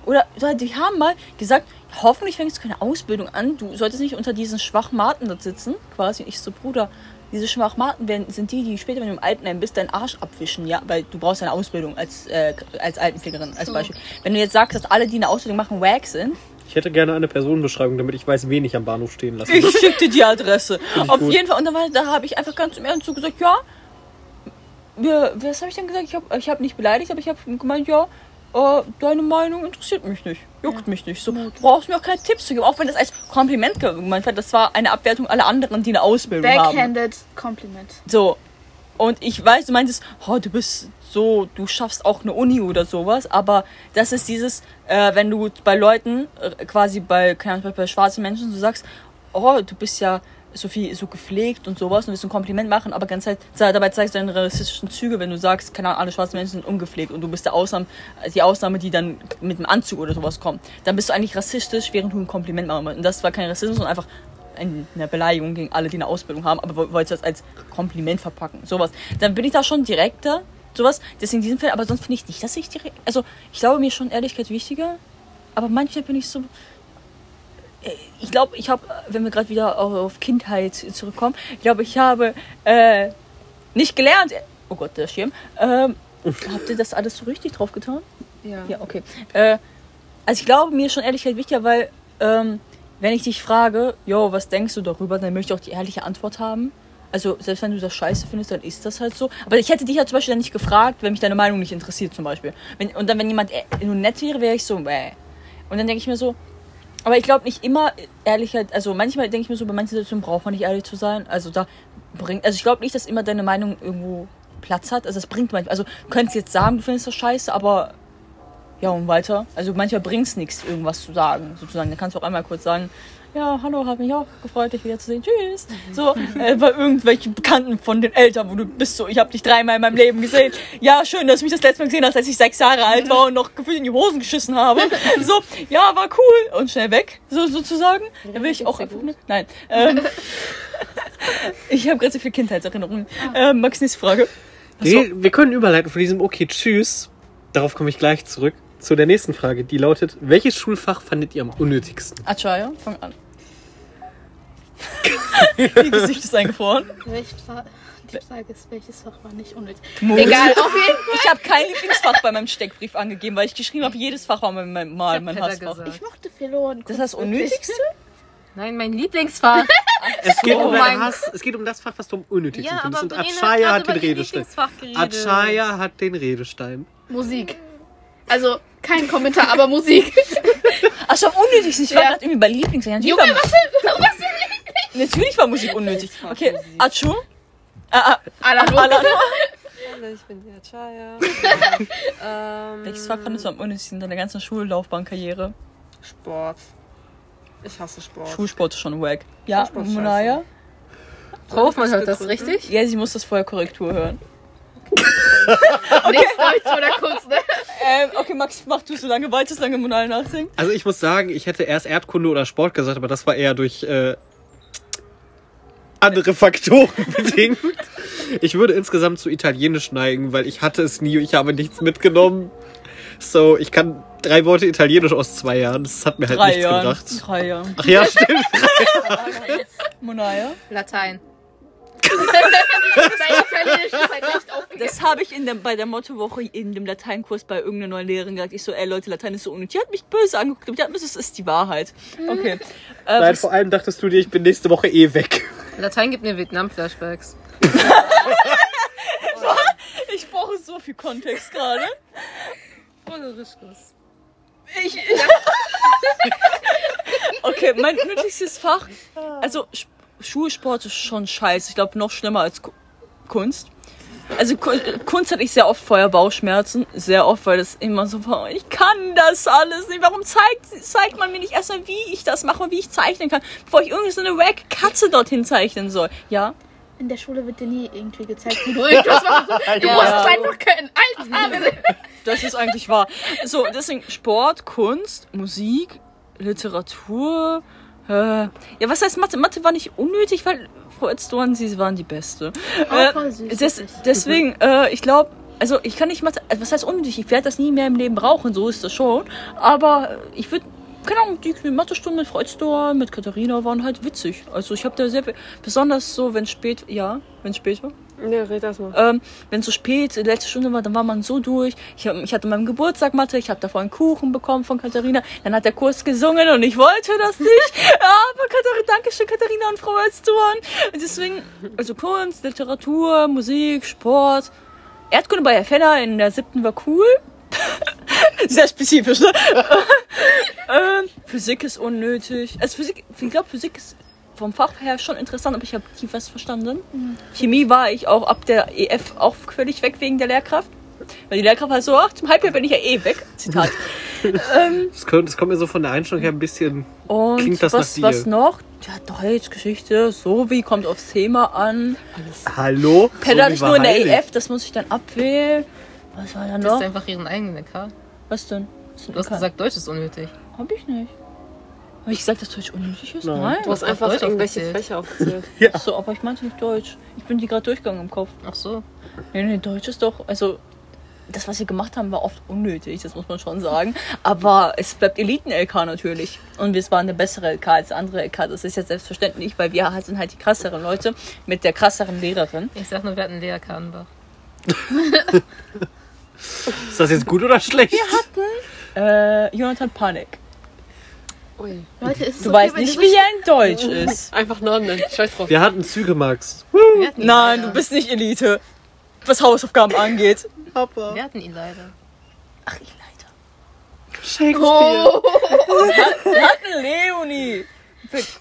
Oder oder die haben mal gesagt, hoffentlich fängst du keine Ausbildung an, du solltest nicht unter diesen Schwachmaten dort sitzen. Quasi, und ich so, Bruder, diese Schwachmaten werden, sind die, die später, wenn du im Altenheim bist, deinen Arsch abwischen, ja, weil du brauchst eine Ausbildung als, äh, als Altenpflegerin, als Beispiel. Wenn du jetzt sagst, dass alle, die eine Ausbildung machen, wack sind, Ich hätte gerne eine Personenbeschreibung, damit ich weiß, wen ich am Bahnhof stehen lasse. ich schick dir die Adresse. Auf gut. jeden Fall, und dann war, da habe ich einfach ganz im Ernst so gesagt, ja, wir, was habe ich denn gesagt? Ich habe ich hab nicht beleidigt, aber ich habe gemeint, ja, äh, deine Meinung interessiert mich nicht, juckt mich nicht. So, du brauchst mir auch keine Tipps zu geben, auch wenn das als Kompliment gemeint wird. Das war eine Abwertung aller anderen, die eine Ausbildung haben. Backhanded Compliment. So. Und ich weiß, du meintest, oh, du bist so, du schaffst auch eine Uni oder sowas, aber das ist dieses, äh, wenn du bei Leuten, äh, quasi bei, keine Ahnung, bei schwarzen Menschen, so sagst, oh, du bist ja so viel, so gepflegt und sowas und willst ein Kompliment machen, aber ganz halt, dabei zeigst du deine rassistischen Züge, wenn du sagst, keine Ahnung, alle schwarzen Menschen sind ungepflegt und du bist der Ausnahme, die Ausnahme, die dann mit einem Anzug oder sowas kommt. Dann bist du eigentlich rassistisch, während du ein Kompliment machen willst. Und das war kein Rassismus, sondern einfach eine Beleidigung gegen alle, die eine Ausbildung haben, aber wolltest das als Kompliment verpacken. Sowas. Dann bin ich da schon direkter, sowas. Deswegen in diesem Fall, aber sonst finde ich nicht, dass ich direkt. Also, ich glaube, mir schon Ehrlichkeit wichtiger. Aber manchmal bin ich so. Äh, Ich glaube, ich habe, wenn wir gerade wieder au- auf Kindheit zurückkommen, ich glaube, ich habe äh, nicht gelernt. Oh Gott, der Schirm. Ähm, habt ihr das alles so richtig drauf getan? Ja. Ja, okay. Äh, also ich glaube, mir ist schon Ehrlichkeit wichtiger, weil ähm, wenn ich dich frage, jo, was denkst du darüber, dann möchte ich auch die ehrliche Antwort haben. Also selbst wenn du das scheiße findest, dann ist das halt so. Aber ich hätte dich ja zum Beispiel dann nicht gefragt, wenn mich deine Meinung nicht interessiert zum Beispiel. Wenn, und dann, wenn jemand äh, nur nett wäre, wäre ich so, bäh. Und dann denke ich mir so, aber ich glaube nicht immer Ehrlichkeit, also manchmal denke ich mir so, bei manchen Situationen braucht man nicht ehrlich zu sein. Also da bringt, also ich glaube nicht, dass immer deine Meinung irgendwo Platz hat. Also es bringt manchmal, also du könntest jetzt sagen, du findest das scheiße, aber ja, und weiter. Also manchmal bringt es nichts, irgendwas zu sagen, sozusagen. Dann kannst du auch einmal kurz sagen, ja, hallo, hat mich auch gefreut, dich wiederzusehen. Tschüss. So, äh, bei irgendwelchen Bekannten von den Eltern, wo du bist so, ich habe dich dreimal in meinem Leben gesehen. Ja, schön, dass du mich das letzte Mal gesehen hast, als ich sechs Jahre alt war und noch gefühlt in die Hosen geschissen habe. So, ja, war cool. Und schnell weg, so sozusagen. Da will ich auch einfach, ne? Nein. Ähm, ich habe gerade so viele Kindheitserinnerungen. Ähm, Max, nächste Frage. Nee, wir können überleiten von diesem Okay, tschüss. Darauf komme ich gleich zurück. Zu der nächsten Frage, die lautet: Welches Schulfach fandet ihr am unnötigsten? Achaya, fang an. Ihr Gesicht ist eingefroren. Welches Fach? Die Frage ist, welches Fach war nicht unnötig? Musik. Egal, auf jeden Fall. Ich habe kein Lieblingsfach bei meinem Steckbrief angegeben, weil ich geschrieben habe, jedes Fach war mein, mein, mal mein Hassfach. gesagt. Ich mochte und Das ist das. Unnötigste? Nein, mein Lieblingsfach. Es geht, Oh um mein- Hass, es geht um das Fach, was du am unnötigsten ja, findest. Und Achaya hat hat den Redestein. Achaya hat den Redestein. Musik. Also, kein Kommentar, aber Musik. Ach, schon unnötigste. Ich war Ja. gerade irgendwie bei Lieblings. Natürlich, Junge, war, was denn? Was denn? natürlich war Musik unnötig. Okay, Achu? Ah, ah, ich bin die Achaya. ähm, Welches Fach fandest du am unnötigsten in deiner ganzen Schullaufbahnkarriere? Sport. Ich hasse Sport. Schulsport ist schon wack. Ja, Monaya? Frau Hofmann hört das richtig? Ja, sie muss das vorher Korrektur hören. Nicht Deutsch oder Kunst, ne? Ähm, okay, Max, mach du so lange weiter, solange Monaya nachdenkt. Also ich muss sagen, ich hätte erst Erdkunde oder Sport gesagt, aber das war eher durch äh, andere Faktoren bedingt. Ich würde insgesamt zu Italienisch neigen, weil ich hatte es nie, ich habe nichts mitgenommen. So, ich kann drei Worte Italienisch aus zwei Jahren. Das hat mir halt Drei nichts Jahren. gebracht. Drei Jahre. Ach ja, stimmt. Monaya? Latein. Halt. Das habe ich in der, bei der Mottowoche in dem Lateinkurs bei irgendeiner neuen Lehrerin gesagt. Ich so, ey Leute, Latein ist so unnötig. Die hat mich böse angeguckt. Die hat mir gesagt, das ist die Wahrheit. Okay. Äh, Nein, was, vor allem dachtest du dir, ich bin nächste Woche eh weg. Latein gibt mir Vietnam-Flashbacks. ich brauche so viel Kontext gerade. Vollerischkus. Ich, okay, mein nötigstes Fach. Also Schulsport ist schon scheiße. Ich glaube noch schlimmer als Ku- Kunst. Also Ku- Kunst hatte ich sehr oft vorher Bauchschmerzen, sehr oft, weil das immer so war. Ich kann das alles nicht. Warum zeigt zeigt man mir nicht erstmal, wie ich das mache, wie ich zeichnen kann, bevor ich irgendwie so eine wack Katze dorthin zeichnen soll? Ja. In der Schule wird dir nie irgendwie gezeigt, wie du irgendwas machen sollst. Du Ja. musst es einfach können. Alter, Das ist eigentlich wahr. So, deswegen Sport, Kunst, Musik, Literatur. Äh, ja, was heißt Mathe? Mathe war nicht unnötig, weil Frau Edstorn, sie waren die Beste. Oh, voll süß, des, deswegen, äh, ich glaube, also ich kann nicht Mathe, was heißt unnötig? Ich werde das nie mehr im Leben brauchen, so ist das schon. Aber ich würde, keine Ahnung, die Mathestunden mit Frau Edstorn, mit Katharina waren halt witzig. Also ich habe da sehr, viel- besonders so, wenn spät, ja, wenn spät war. Ne, red erst mal. Ähm, wenn es so spät, die letzte Stunde war, dann war man so durch. Ich, hab, ich hatte meinem Geburtstag Mathe, ich habe davor einen Kuchen bekommen von Katharina. Dann hat der Kurs gesungen und ich wollte das nicht. Aber Katharina, Dankeschön, Katharina und Frau Elstorn. Und deswegen, also Kunst, Literatur, Musik, Sport. Erdkunde bei Herr Fenner in der siebten war cool. Sehr spezifisch, ne? ähm, Physik ist unnötig. Also Physik, ich glaube, Physik ist vom Fach her schon interessant, aber ich habe tief was verstanden. Chemie war ich auch ab der EF auch völlig weg wegen der Lehrkraft. Weil die Lehrkraft halt so, ach, zum Halbjahr bin ich ja eh weg. Zitat. ähm, Das kommt, das kommt mir so von der Einstellung her ein bisschen. und Klingt das was, nach dir? was noch? Ja, Deutsch, Geschichte, so wie kommt aufs Thema an. Hallo? Pedal hatte ich So nur in der heilig. EF, das muss ich dann abwählen. Was war da Das noch? ist einfach ihren eigenen K. Was denn? Was denn Du hast gesagt, Deutsch ist unnötig. Hab ich nicht. Habe ich gesagt, dass Deutsch unnötig ist? Nein. Nein. Du hast einfach Deutsch irgendwelche. Fächer aufgezählt. Ach so, aber ich meinte nicht Deutsch. Ich bin die gerade durchgegangen im Kopf. Ach so. Nee, nee, Deutsch ist doch, also das, was wir gemacht haben, war oft unnötig, das muss man schon sagen. Aber es bleibt Eliten-LK natürlich. Und es war eine bessere LK als andere LK. Das ist jetzt selbstverständlich, weil wir halt sind halt die krasseren Leute mit der krasseren Lehrerin. Ich sag nur, wir hatten Lea Kahnbach. Ist das jetzt gut oder schlecht? Äh, Jonathan Panik. Ui. Leute, ist Du okay, weißt wenn nicht, wie er in Deutsch ist. Einfach nennen. Scheiß drauf. Wir hatten Züge, Max. Hatten Nein, leider. du bist nicht Elite. Was Hausaufgaben angeht. Papa. Wir hatten ihn leider. Ach, ich leider. Shakespeare. Wir hatten Leonie.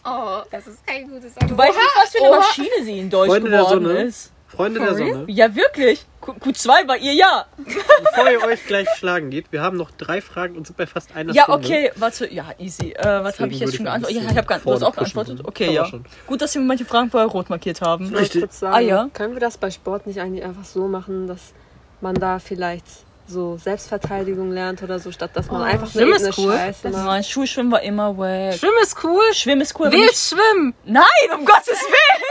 Oh, das ist kein gutes Du weißt nicht, was für eine Maschine sie in Deutsch Freunde der geworden Sonne. ist. Freunde der Sonne. Ja, wirklich. Q Q2 bei ihr, ja. Bevor ihr euch gleich schlagen geht, wir haben noch drei Fragen und sind bei fast einer Ja, Stunde. okay, warte, ja, easy. Äh, was habe ich jetzt schon ich geantwortet? Ja, ich habe. Du hast auch geantwortet? Okay, ja. Gut, dass wir manche Fragen vorher rot markiert haben. Ich Richtig. würde sagen, Ah, ja? können wir das bei Sport nicht eigentlich einfach so machen, dass man da vielleicht so Selbstverteidigung lernt oder so, statt dass man einfach Schwimmen ist irgendeine cool. Scheiße macht. Nein, Schulschwimmen war immer wack. Schwimmen ist cool. Schwimmen ist cool. Wild nicht- schwimmen. Nein, um Gottes Willen.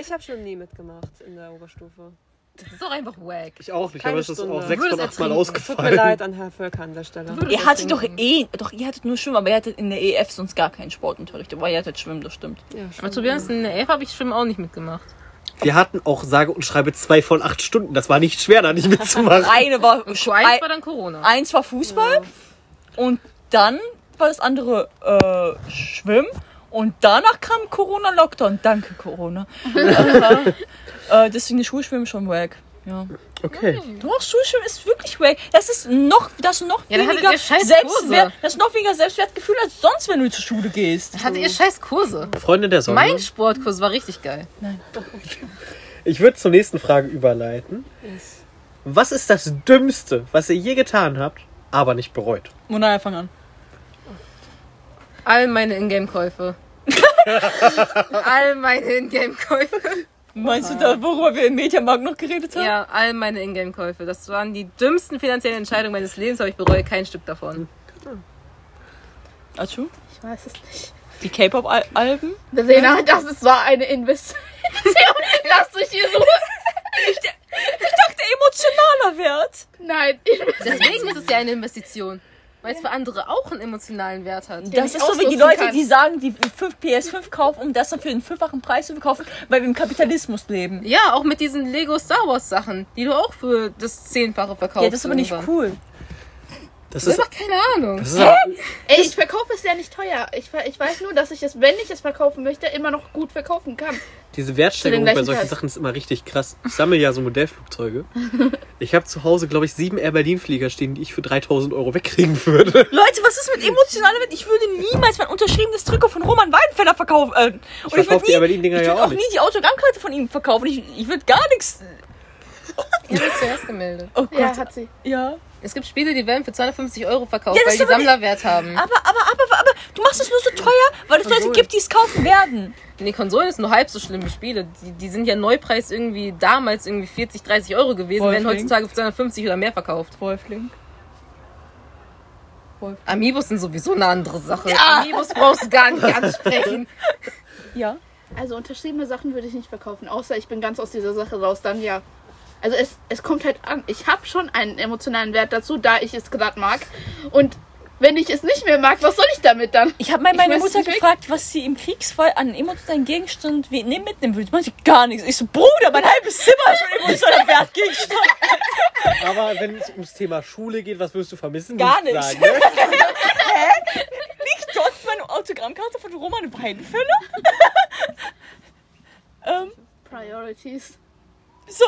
Ich habe schon nie mitgemacht in der Oberstufe. Das ist doch einfach wack. Ich auch nicht, Keine aber es ist Stunde. auch sechs Würdest von acht Mal ertrinken. Tut mir ausgefallen. leid an Herr Völker an der Stelle. Ihr hattet doch eh, doch ihr hattet nur Schwimmen, aber ihr hattet in der EF sonst gar keinen Sportunterricht. Aber ihr hattet Schwimmen, das stimmt. Ja, Aber schon. Tobias, in der Elf habe ich Schwimmen auch nicht mitgemacht. Wir hatten auch sage und schreibe zwei von acht Stunden. Das war nicht schwer, da nicht mitzumachen. Eine war, Und Sch- Q1 ein- war dann Corona. eins war Fußball und dann war das andere äh, Schwimmen und danach kam Corona-Lockdown. Danke, Corona. äh, deswegen ist Schulschwimmen schon wack. Ja. Okay. Doch, Schulschwimmen ist wirklich wack. Das ist noch, das noch Ja, weniger ihr scheiß Selbstwert, Kurse. das ist noch weniger Selbstwertgefühl als sonst, wenn du zur Schule gehst. Hattet ihr scheiß Kurse? Freunde der Sonne. Mein Sportkurs war richtig geil. Ich würde zur nächsten Frage überleiten. Was ist das Dümmste, was ihr je getan habt, aber nicht bereut? Monaya, fang an. All meine Ingame-Käufe. all meine Ingame-Käufe. Meinst du da, worüber wir im Mediamarkt noch geredet haben? Ja, all meine Ingame-Käufe. Das waren die dümmsten finanziellen Entscheidungen meines Lebens, aber ich bereue kein Stück davon. Achu? Ich weiß es nicht. Die K-Pop-Alben? Verena, das ist, war eine Investition. Lasst euch hier so. Der emotionaler Wert. Nein, Deswegen ist es ja eine Investition. Weil es für andere auch einen emotionalen Wert hat. Das ist so wie die Leute, kann. die sagen, die 5 PS5 kaufen, um das dann für den fünffachen Preis zu verkaufen, weil wir im Kapitalismus leben. Ja, auch mit diesen Lego Star Wars Sachen, die du auch für das Zehnfache verkaufst. Ja, das ist aber nicht irgendwann. cool. Das Ich ist, hab keine Ahnung. das ist Ey, ich verkaufe es ja nicht teuer. Ich, ich weiß nur, dass ich es, wenn ich es verkaufen möchte, immer noch gut verkaufen kann. diese Wertsteigerung bei solchen Preis. Sachen ist immer richtig krass. Ich sammle ja so Modellflugzeuge. Ich habe zu Hause, glaube ich, sieben Air Berlin Flieger stehen, die ich für 3000 Euro wegkriegen würde. Leute, was ist mit emotionaler Wert? Ich würde niemals mein unterschriebenes Trikot von Roman Weidenfeller verkaufen. Äh, und ich verkauf würde die nie, Berlin-Dinger ich ja auch auch nie nicht. die Autogrammkarte von ihm verkaufen. Ich, ich würde gar nichts. Ich hab mich zuerst gemeldet. Oh Gott. Ja, hat sie. Ja. Es gibt Spiele, die werden für 250 Euro verkauft, Ja, weil die Sammlerwert haben. Aber, aber, aber, aber, du machst es nur so teuer, weil es Leute gibt, die es kaufen werden. Die Konsolen ist nur halb so schlimm wie Spiele. Die, die sind ja Neupreis irgendwie damals irgendwie 40, 30 Euro gewesen, werden Wolfgang. heutzutage für 250 oder mehr verkauft. Wolfling. Amiibos sind sowieso eine andere Sache. Amiibos brauchst du gar nicht ansprechen. Ja. Also unterschriebene Sachen würde ich nicht verkaufen, außer ich bin ganz aus dieser Sache raus, dann ja. Also es, es kommt halt an. Ich habe schon einen emotionalen Wert dazu, da ich es gerade mag. Und wenn ich es nicht mehr mag, was soll ich damit dann? Ich habe mal Ich meine weiß Mutter nicht, gefragt, was sie im Kriegsfall an emotionalen Gegenstand wie- ne, mitnehmen würde. Meinte gar nichts. Ich so, Bruder, mein halbes Zimmer ist ein emotionaler Wertgegenstand. Aber wenn es ums Thema Schule geht, was wirst du vermissen? Gar Nichts nichts. Sagen, ne? Liegt dort meine Autogrammkarte von Roman Weidenfeller? ähm, Priorities. So,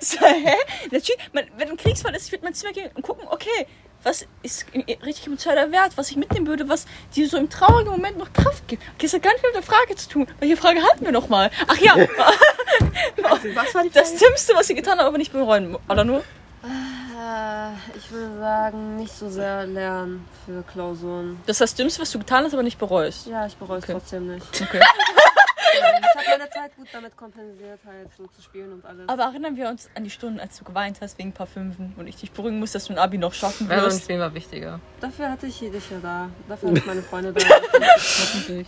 so, hä? Natürlich, man, wenn ein Kriegsfall ist, ich würde mein Zimmer gehen und gucken, okay, was ist im- richtig emotionaler Wert, was ich mitnehmen würde, was dir so im traurigen Moment noch Kraft gibt. Okay, das hat gar nicht mit der Frage zu tun. Welche Frage hatten wir noch mal? Ach ja, Was war die das Frage? Dümmste, was sie getan haben, aber nicht bereuen. Oder nur? Äh, ich würde sagen, nicht so sehr lernen für Klausuren. Das ist das Dümmste, was du getan hast, aber nicht bereust. Ja, ich bereue es Okay. trotzdem nicht. Okay. Ich habe meine Zeit gut damit kompensiert, halt so zu spielen und alles. Aber erinnern wir uns an die Stunden, als du geweint hast wegen Parfümen und ich dich beruhigen muss, dass du ein Abi noch schaffen wirst. uns Spielen war wichtiger. Dafür hatte ich dich ja da. Dafür hatte ich meine Freunde da.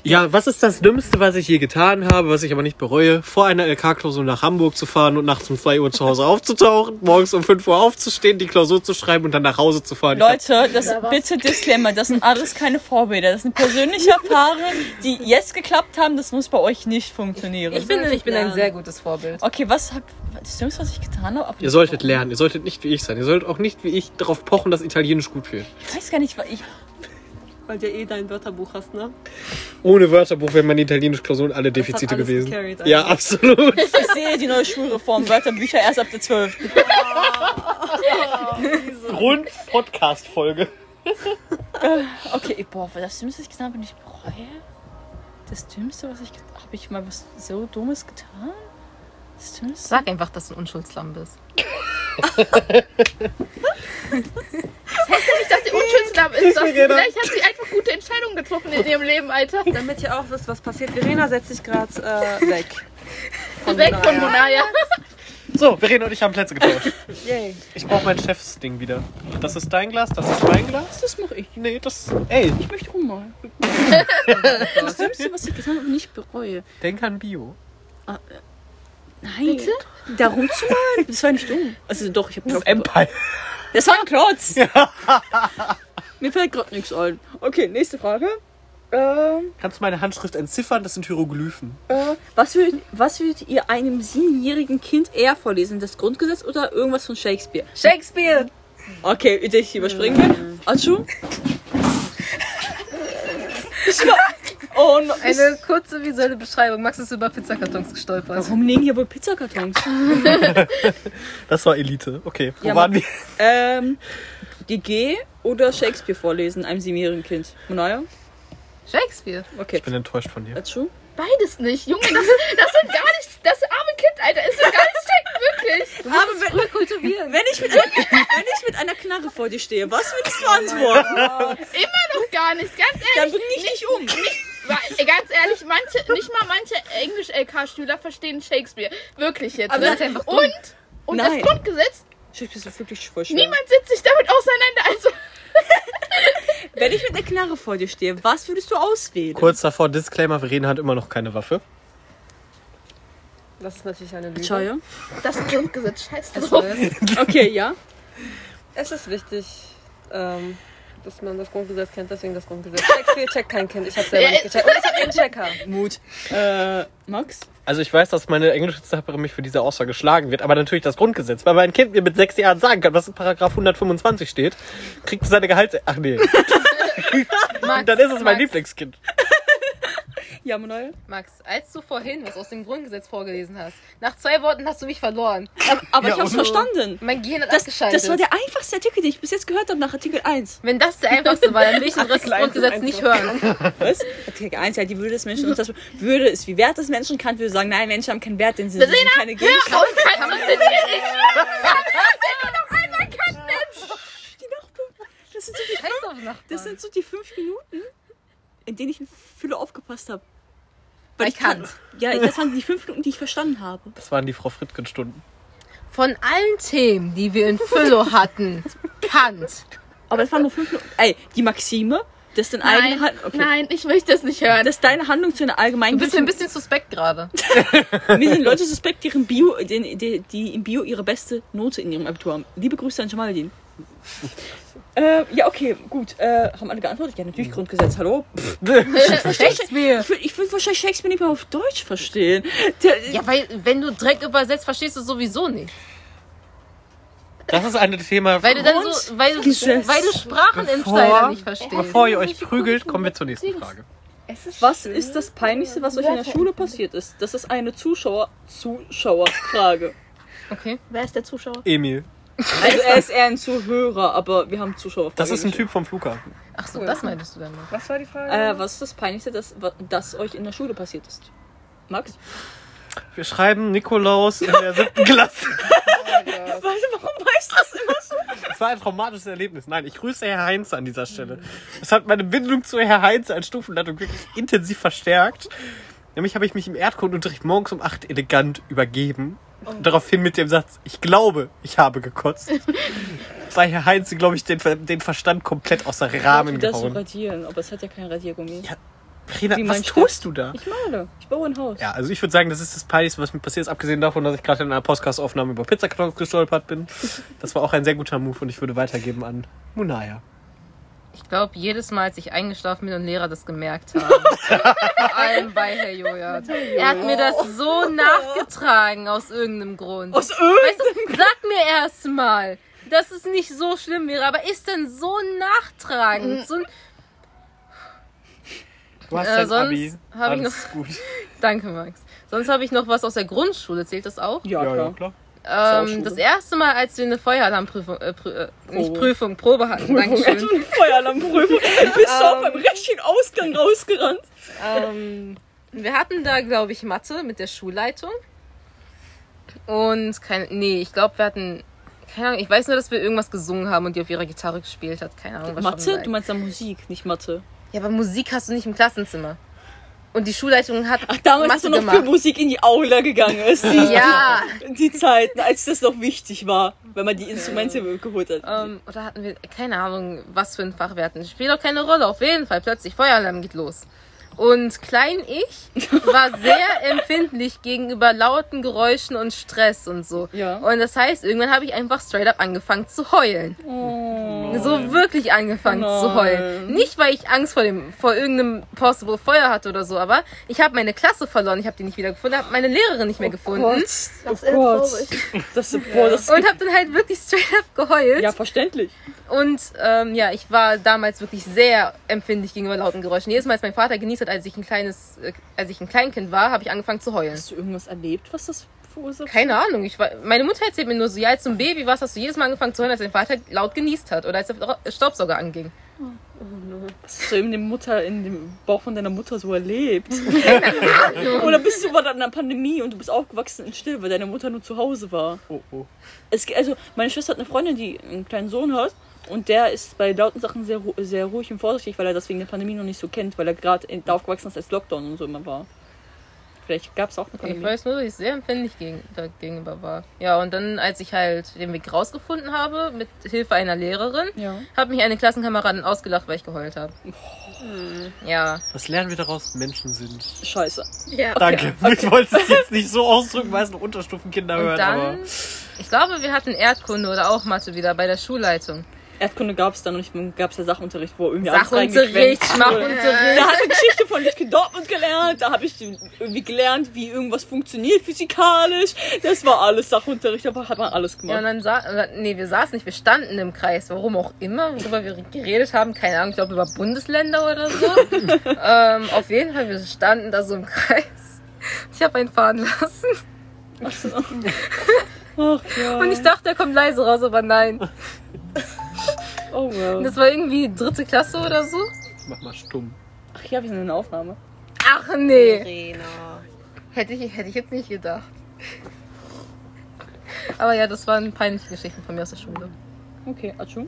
Ja, was ist das Dümmste, was ich je getan habe, was ich aber nicht bereue? Vor einer LK-Klausur nach Hamburg zu fahren und nachts um 2 Uhr zu Hause aufzutauchen, morgens um 5 Uhr aufzustehen, die Klausur zu schreiben und dann nach Hause zu fahren. Leute, das, bitte Disclaimer, das sind alles keine Vorbilder. Das sind persönliche Erfahrungen, die jetzt geklappt haben. Das muss bei euch nicht funktionieren. Ich finde, ich bin ein sehr gutes Vorbild. okay, was hab, das Dümmste, was ich getan habe? Ihr solltet lernen, ihr solltet nicht wie ich sein. Ihr solltet auch nicht wie ich darauf pochen, dass Italienisch gut wird. Ich weiß gar nicht, was ich. Weil du ja eh dein Wörterbuch hast, ne? Ohne Wörterbuch wären meine Italienisch-Klausuren alle Defizite alles gewesen. gecarried, Ja, absolut. Ich sehe die neue Schulreform, Wörterbücher erst ab der 12. Grund-Podcast-Folge. Okay, boah, das Dümmste, was ich getan habe, und ich bereue. Das Dümmste, was ich habe, ich mal was so Dummes getan? Das Dümmste? Sag einfach, dass du ein Unschuldslamm bist. Nicht, dass sie unschuldsam ist. Dass vielleicht hat sie einfach gute Entscheidungen getroffen in ihrem Leben, Alter. Damit ihr auch wisst, was passiert. Verena setzt sich gerade äh, weg. Weg von Monaya. So, Verena und ich haben Plätze getauscht. Yay. Ich brauche mein Chefsding wieder. Das ist dein Glas, das ist mein Glas. Das mache ich. Nee, das. Ey, Ich möchte rummalen. das Dümmste, was ich getan habe und nicht bereue. denk an Bio. Nein. Bitte? Da rumzumalen? Das war nicht dumm. Also doch, ich habe Empire. Das war ein Klotz. Mir fällt gerade nichts ein. Okay, nächste Frage. Ähm, Kannst du meine Handschrift entziffern? Das sind Hieroglyphen. äh, was, würdet, was würdet ihr einem siebenjährigen Kind eher vorlesen? Das Grundgesetz oder irgendwas von Shakespeare? Shakespeare! Okay, ich überspringen wir. Achu? oh, no. Eine kurze visuelle Beschreibung. Max ist über Pizzakartons gestolpert. Warum liegen hier wohl Pizzakartons? Das war Elite. Okay, wo Ja, waren wir? ähm, die G oder Shakespeare vorlesen einem siebenjährigen Kind? Monaya? Shakespeare. Okay. Ich bin enttäuscht von dir. Achu? Beides nicht. Junge, das, das sind gar nicht. Das arme Kind, Alter. Es wird gar nicht wirklich. Aber wenn, kultivieren. wenn, ich mit einer, wenn ich mit einer Knarre vor dir stehe, was würdest du antworten? Immer noch gar nicht. Ganz Dann ehrlich. bring ich dich um. Wa- Ganz ehrlich, manche, nicht mal manche Englisch-LK-Schüler verstehen Shakespeare. Wirklich jetzt. Aber ne? das ist einfach dumm. und und Nein. das Grundgesetz, Shakespeare ist wirklich voll schwer. niemand setzt sich damit auseinander. Also, Wenn ich mit einer Knarre vor dir stehe, was würdest du auswählen? Kurz davor, Disclaimer, Verena hat immer noch keine Waffe. Das ist natürlich eine Lüge. Chaya? das Grundgesetz, scheiß drauf. Okay, ja. es ist wichtig, ähm, dass man das Grundgesetz kennt, deswegen das Grundgesetz. Shakespeare checkt kein Kind. Ich habe selber Ja, nicht gecheckt. Und ich habe den Checker. Mut. Äh, Max? Also ich weiß, dass meine Englischlehrerin mich für diese Aussage schlagen wird, aber natürlich das Grundgesetz. Weil mein Kind mir mit sechs Jahren sagen kann, was in Paragraph 125 steht, kriegt es seine Gehalts... Ach nee, Max, dann ist es mein Max, Lieblingskind. Ja, Monaya? Max, als du vorhin was aus dem Grundgesetz vorgelesen hast, nach zwei Worten hast du mich verloren. Aber, aber Ja, ich hab's verstanden. Mein Gehirn hat Das, abgeschaltet. das war der einfachste Artikel, den ich bis jetzt gehört habe nach Artikel 1. Wenn das der einfachste war, dann will ich den Rest des Grundgesetzes nicht hören. Was? Artikel 1, ja, die Würde des Menschen. Und das Würde ist wie Wert des Menschen kann. Würde sagen, nein, Menschen haben keinen Wert, denn sie sind keine Gegenstände. Auf, du dir nicht. Wenn du noch einmal. Die Nachbarn. Das sind, so die, auf Nachbarn. das sind so die fünf Minuten, in denen ich in Fülle aufgepasst habe. Bei ich kann. Ja, das waren die fünf Minuten, die ich verstanden habe. Das waren die Frau Frittgen-Stunden. Von allen Themen, die wir in Füllo hatten, Kant. Aber das waren nur fünf Minuten. Ey, die Maxime, das ist deine eigene Nein, Hand. Okay. nein, ich möchte das nicht hören. Das ist deine Handlung zu einer allgemeinen Du bist ein bisschen suspekt gerade. Mir sind Leute suspekt, die, Bio, die, die, die im Bio ihre beste Note in ihrem Abitur haben. Liebe Grüße an Jamaldin. Äh, ja, okay, gut. Äh, haben alle geantwortet? Ja, natürlich Grundgesetz, hallo. Shakespeare. Ich würde ich würd wahrscheinlich Shakespeare nicht mehr auf Deutsch verstehen. Der, Ja, weil wenn du Dreck übersetzt, verstehst du sowieso nicht. Das ist ein Thema. Weil du dann so, weil weil du Spracheninsider Bevor- nicht verstehst. Bevor ihr euch prügelt, kommen wir zur nächsten Frage. was ist das Peinlichste, was euch in der Schule passiert ist? Das ist eine Zuschauer Zuschauerfrage. Okay. Wer ist der Zuschauer? Emil. Also er ist eher ein Zuhörer, aber wir haben Zuschauerfrage. Das ist ein. Typ vom Flughafen. Ach so, das meintest du dann noch. Was war die Frage? Äh, was ist das Peinlichste, das, das euch in der Schule passiert ist? Max? Wir schreiben Nikolaus in der siebten Klasse. Warte, warum weißt du das immer so? Das war ein traumatisches Erlebnis. Nein, ich grüße Herr Heinz an dieser Stelle. Das hat meine Bindung zu Herr Heinz als Stufenleitung wirklich intensiv verstärkt. Nämlich habe ich mich im Erdkundenunterricht morgens um 8 elegant übergeben. Daraufhin mit dem Satz, ich glaube, ich habe gekotzt. Bei Herr Heinz, glaube ich, den, den Verstand komplett außer Rahmen so gehauen. radieren, aber es hat ja kein Radiergummi. Ja, Rena, Wie was tust du da? Ich male. Ich baue ein Haus. Ja, also ich würde sagen, das ist das Peinlichste, was mir passiert ist, abgesehen davon, dass ich gerade in einer Podcast-Aufnahme über Pizzakartons gestolpert bin. Das war auch ein sehr guter Move und ich würde weitergeben an Munaya. Ich glaube, jedes Mal, als ich eingeschlafen bin und Lehrer das gemerkt haben. Vor allem bei Herr Jojat. Er hat mir das so nachgetragen aus irgendeinem Grund. Aus irgendeinem Weißt du, sag mir erst mal, dass es nicht so schlimm wäre, aber ist denn so nachtragend? So ein, Du hast Äh, dein sonst Abi. hab ich Alles gut. danke, Max. Sonst habe ich noch was aus der Grundschule. Zählt das auch? Ja, klar. klar. Ähm, das erste Mal, als wir eine Feueralarmprüfung, äh, prü äh, nicht Probe. Prüfung, Probe hatten, Dankeschön. eine Feueralarmprüfung. Bist du auch beim richtigen Ausgang rausgerannt? ähm, wir hatten da, glaube ich, Mathe mit der Schulleitung. Und kein, nee, ich glaube, wir hatten, keine Ahnung, ich weiß nur, dass wir irgendwas gesungen haben und die auf ihrer Gitarre gespielt hat. Keine Ahnung, was Mathe? Du meinst ja Musik, nicht Mathe. Ja, aber Musik hast du nicht im Klassenzimmer. Und die Schulleitung hat Ach, damals bist du noch gemacht. für Musik in die Aula gegangen ist. Die, Ja. die, die Zeiten, als das noch wichtig war, wenn man die Instrumente geholt hat. Ähm, oder hatten wir, keine Ahnung, was für ein Fach wir hatten. Spielt auch keine Rolle. Auf jeden Fall, plötzlich Feueralarm geht los. Und klein ich war sehr empfindlich gegenüber lauten Geräuschen und Stress und so. Ja. Und das heißt, irgendwann habe ich einfach straight up angefangen zu heulen. So wirklich angefangen zu Nein. heulen. Nicht, weil ich Angst vor dem, vor irgendeinem Possible Feuer hatte oder so, aber ich habe meine Klasse verloren. Ich habe die nicht wieder gefunden, habe meine Lehrerin nicht mehr gefunden. Das ist eher Gott. Das, boah, das Und habe dann halt wirklich straight up geheult. ja, verständlich. Und ähm, ja, ich war damals wirklich sehr empfindlich gegenüber lauten Geräuschen. Jedes Mal, als mein Vater genießt hat, als ich ein kleines, äh, als ich ein Kleinkind war, habe ich angefangen zu heulen. Hast du irgendwas erlebt, was das verursacht? Keine Ahnung. Ich war, meine Mutter erzählt mir nur so, ja, als du ein Baby warst, hast du jedes Mal angefangen zu heulen, als dein Vater laut genießt hat oder als der Staubsauger anging. Was hast du in, dem Mutter, in dem Bauch von deiner Mutter so erlebt? Oder bist du in der Pandemie und du bist aufgewachsen in Still, weil deine Mutter nur zu Hause war? Oh, oh. Es, also, meine Schwester hat eine Freundin, die einen kleinen Sohn hat. Und der ist bei lauten Sachen sehr, sehr ruhig und vorsichtig, weil er das wegen der Pandemie noch nicht so kennt, weil er gerade da aufgewachsen ist, als Lockdown und so immer war. Vielleicht gab es auch eine Ich Pandemie. weiß nur, dass ich sehr empfindlich gegen, dagegenüber war. Ja, und dann, als ich halt den Weg rausgefunden habe, mit Hilfe einer Lehrerin, Ja. hat mich eine Klassenkameradin ausgelacht, weil ich geheult habe. Ja. Was lernen wir daraus? Menschen sind. Scheiße. Ja. Danke. Ich wollte es jetzt nicht so ausdrücken, weil es noch Unterstufenkinder Und hören, aber. dann, ich glaube, wir hatten Erdkunde oder auch Mathe wieder bei der Schulleitung. Erdkunde gab es dann und ich gab es ja Sachunterricht, wo irgendwie Sachunterricht. Schmachunterricht. Da hat die Geschichte von Lichke Dortmund gelernt, da habe ich irgendwie gelernt, wie irgendwas funktioniert physikalisch. Das war alles Sachunterricht, aber hat man alles Ja, und gemacht. dann sa oder, nee, wir saßen nicht, wir standen im Kreis, warum auch immer, worüber wir geredet haben, keine Ahnung, ich glaube über Bundesländer oder so. ähm, auf jeden Fall, wir standen da so im Kreis. Ich habe einen fahren lassen Ach ja. und ich dachte, er kommt leise raus, aber nein. oh Und well. das war irgendwie dritte Klasse oder so. Mach mal stumm. Ach ja, wir sind in der Aufnahme. Ach nee, Rena. hätte ich, hätte ich jetzt nicht gedacht. Aber ja, das waren peinliche Geschichten von mir aus der Schule. Okay, Achu.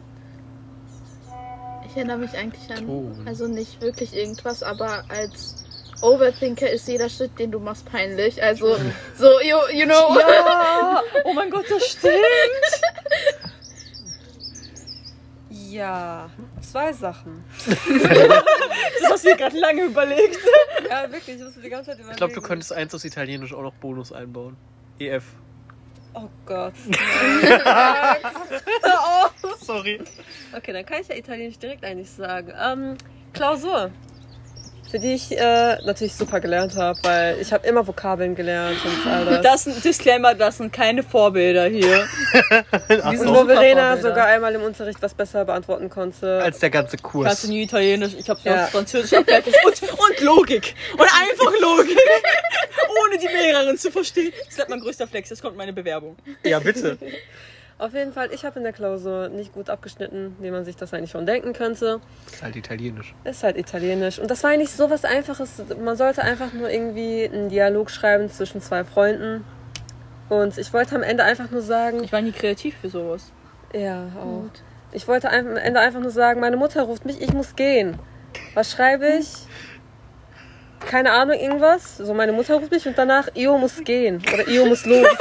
Ich erinnere mich eigentlich an, Ton. also nicht wirklich irgendwas, aber als Overthinker ist jeder Schritt, den du machst, peinlich. Also, so, you, you know. Ja! Oh mein Gott, das stimmt! Ja, zwei Sachen. Das hast du dir gerade lange überlegt. Ja, wirklich, ich musste die ganze Zeit überlegen. Ich glaube, du könntest eins aus Italienisch auch noch Bonus einbauen. EF. Oh Gott. Sorry. Okay, dann kann ich ja Italienisch direkt eigentlich sagen. Ähm, Klausur. Für die ich äh, natürlich super gelernt habe, weil ich habe immer Vokabeln gelernt und alles. Das ist ein Disclaimer, das sind keine Vorbilder hier. Die sind super Verena Vorbilder. sogar einmal im Unterricht was besser beantworten konnte. Als der ganze Kurs. du nie Italienisch, ich nur Ja. Französisch abgeleitet. Und, und Logik. Und einfach Logik. Ohne die Lehrerin zu verstehen. Das ist mein größter Flex, das kommt meine Bewerbung. Ja, bitte. Auf jeden Fall, ich habe in der Klausur nicht gut abgeschnitten, wie man sich das eigentlich schon denken könnte. Ist halt Italienisch. Ist halt Italienisch. Und das war eigentlich so was Einfaches. Man sollte einfach nur irgendwie einen Dialog schreiben zwischen zwei Freunden. Und ich wollte am Ende einfach nur sagen, Ich war nie kreativ für sowas. ja, auch. Ich wollte am Ende einfach nur sagen, meine Mutter ruft mich, ich muss gehen. Was schreibe ich? keine Ahnung, irgendwas. So, meine Mutter ruft mich und danach, Io muss gehen. Oder Io muss los.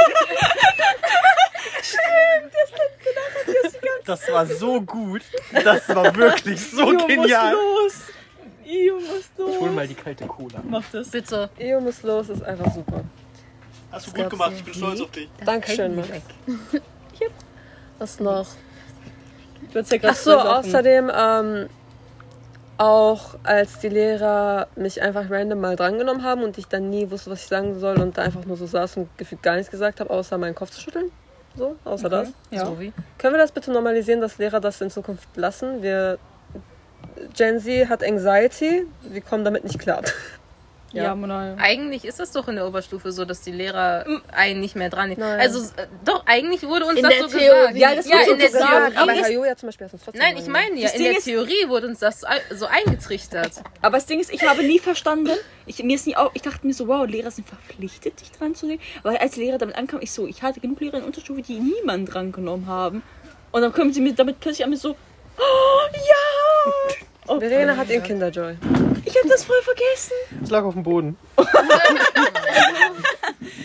Das war so gut. Das war wirklich so genial. los. Io muss los. Ich hol mal die kalte Cola. Mach das. Bitte. Io muss los, ist einfach super. Hast du gut gemacht, ich bin stolz auf dich. Dankeschön, Max. Was noch? Hast ja so, außerdem ähm, auch als die Lehrer mich einfach random mal drangenommen haben und ich dann nie wusste, was ich sagen soll und da einfach nur so saß und gefühlt gar nichts gesagt habe, außer meinen Kopf zu schütteln. So, außer das. Ja. So wie? Können wir das bitte normalisieren, dass Lehrer das in Zukunft lassen? Wir Gen Z hat Anxiety, wir kommen damit nicht klar. Ja, Ja. Monal. Eigentlich ist es doch in der Oberstufe so, dass die Lehrer einen nicht mehr dran nehmen. Nein. Also, äh, doch, eigentlich wurde uns In das der so Theorie. gesagt. Ja, das ja, wurde in so der gesagt, Theorie. Aber Herr ja zum Beispiel hat uns trotzdem Nein, ich meine ja, Das in Ding der ist- Theorie wurde uns das so eingetrichtert. Aber das Ding ist, ich habe nie verstanden. Ich, mir ist nie auch, ich dachte mir so, wow, Lehrer sind verpflichtet, dich dran zu nehmen. Weil als Lehrer damit ankam, ich so, ich hatte genug Lehrer in der Unterstufe, die niemanden dran genommen haben. Und dann kommen sie mir damit plötzlich an mir so, oh, ja! Oh, Verena hat ihren Kinderjoy. Ich habe das voll vergessen. Es lag auf dem Boden.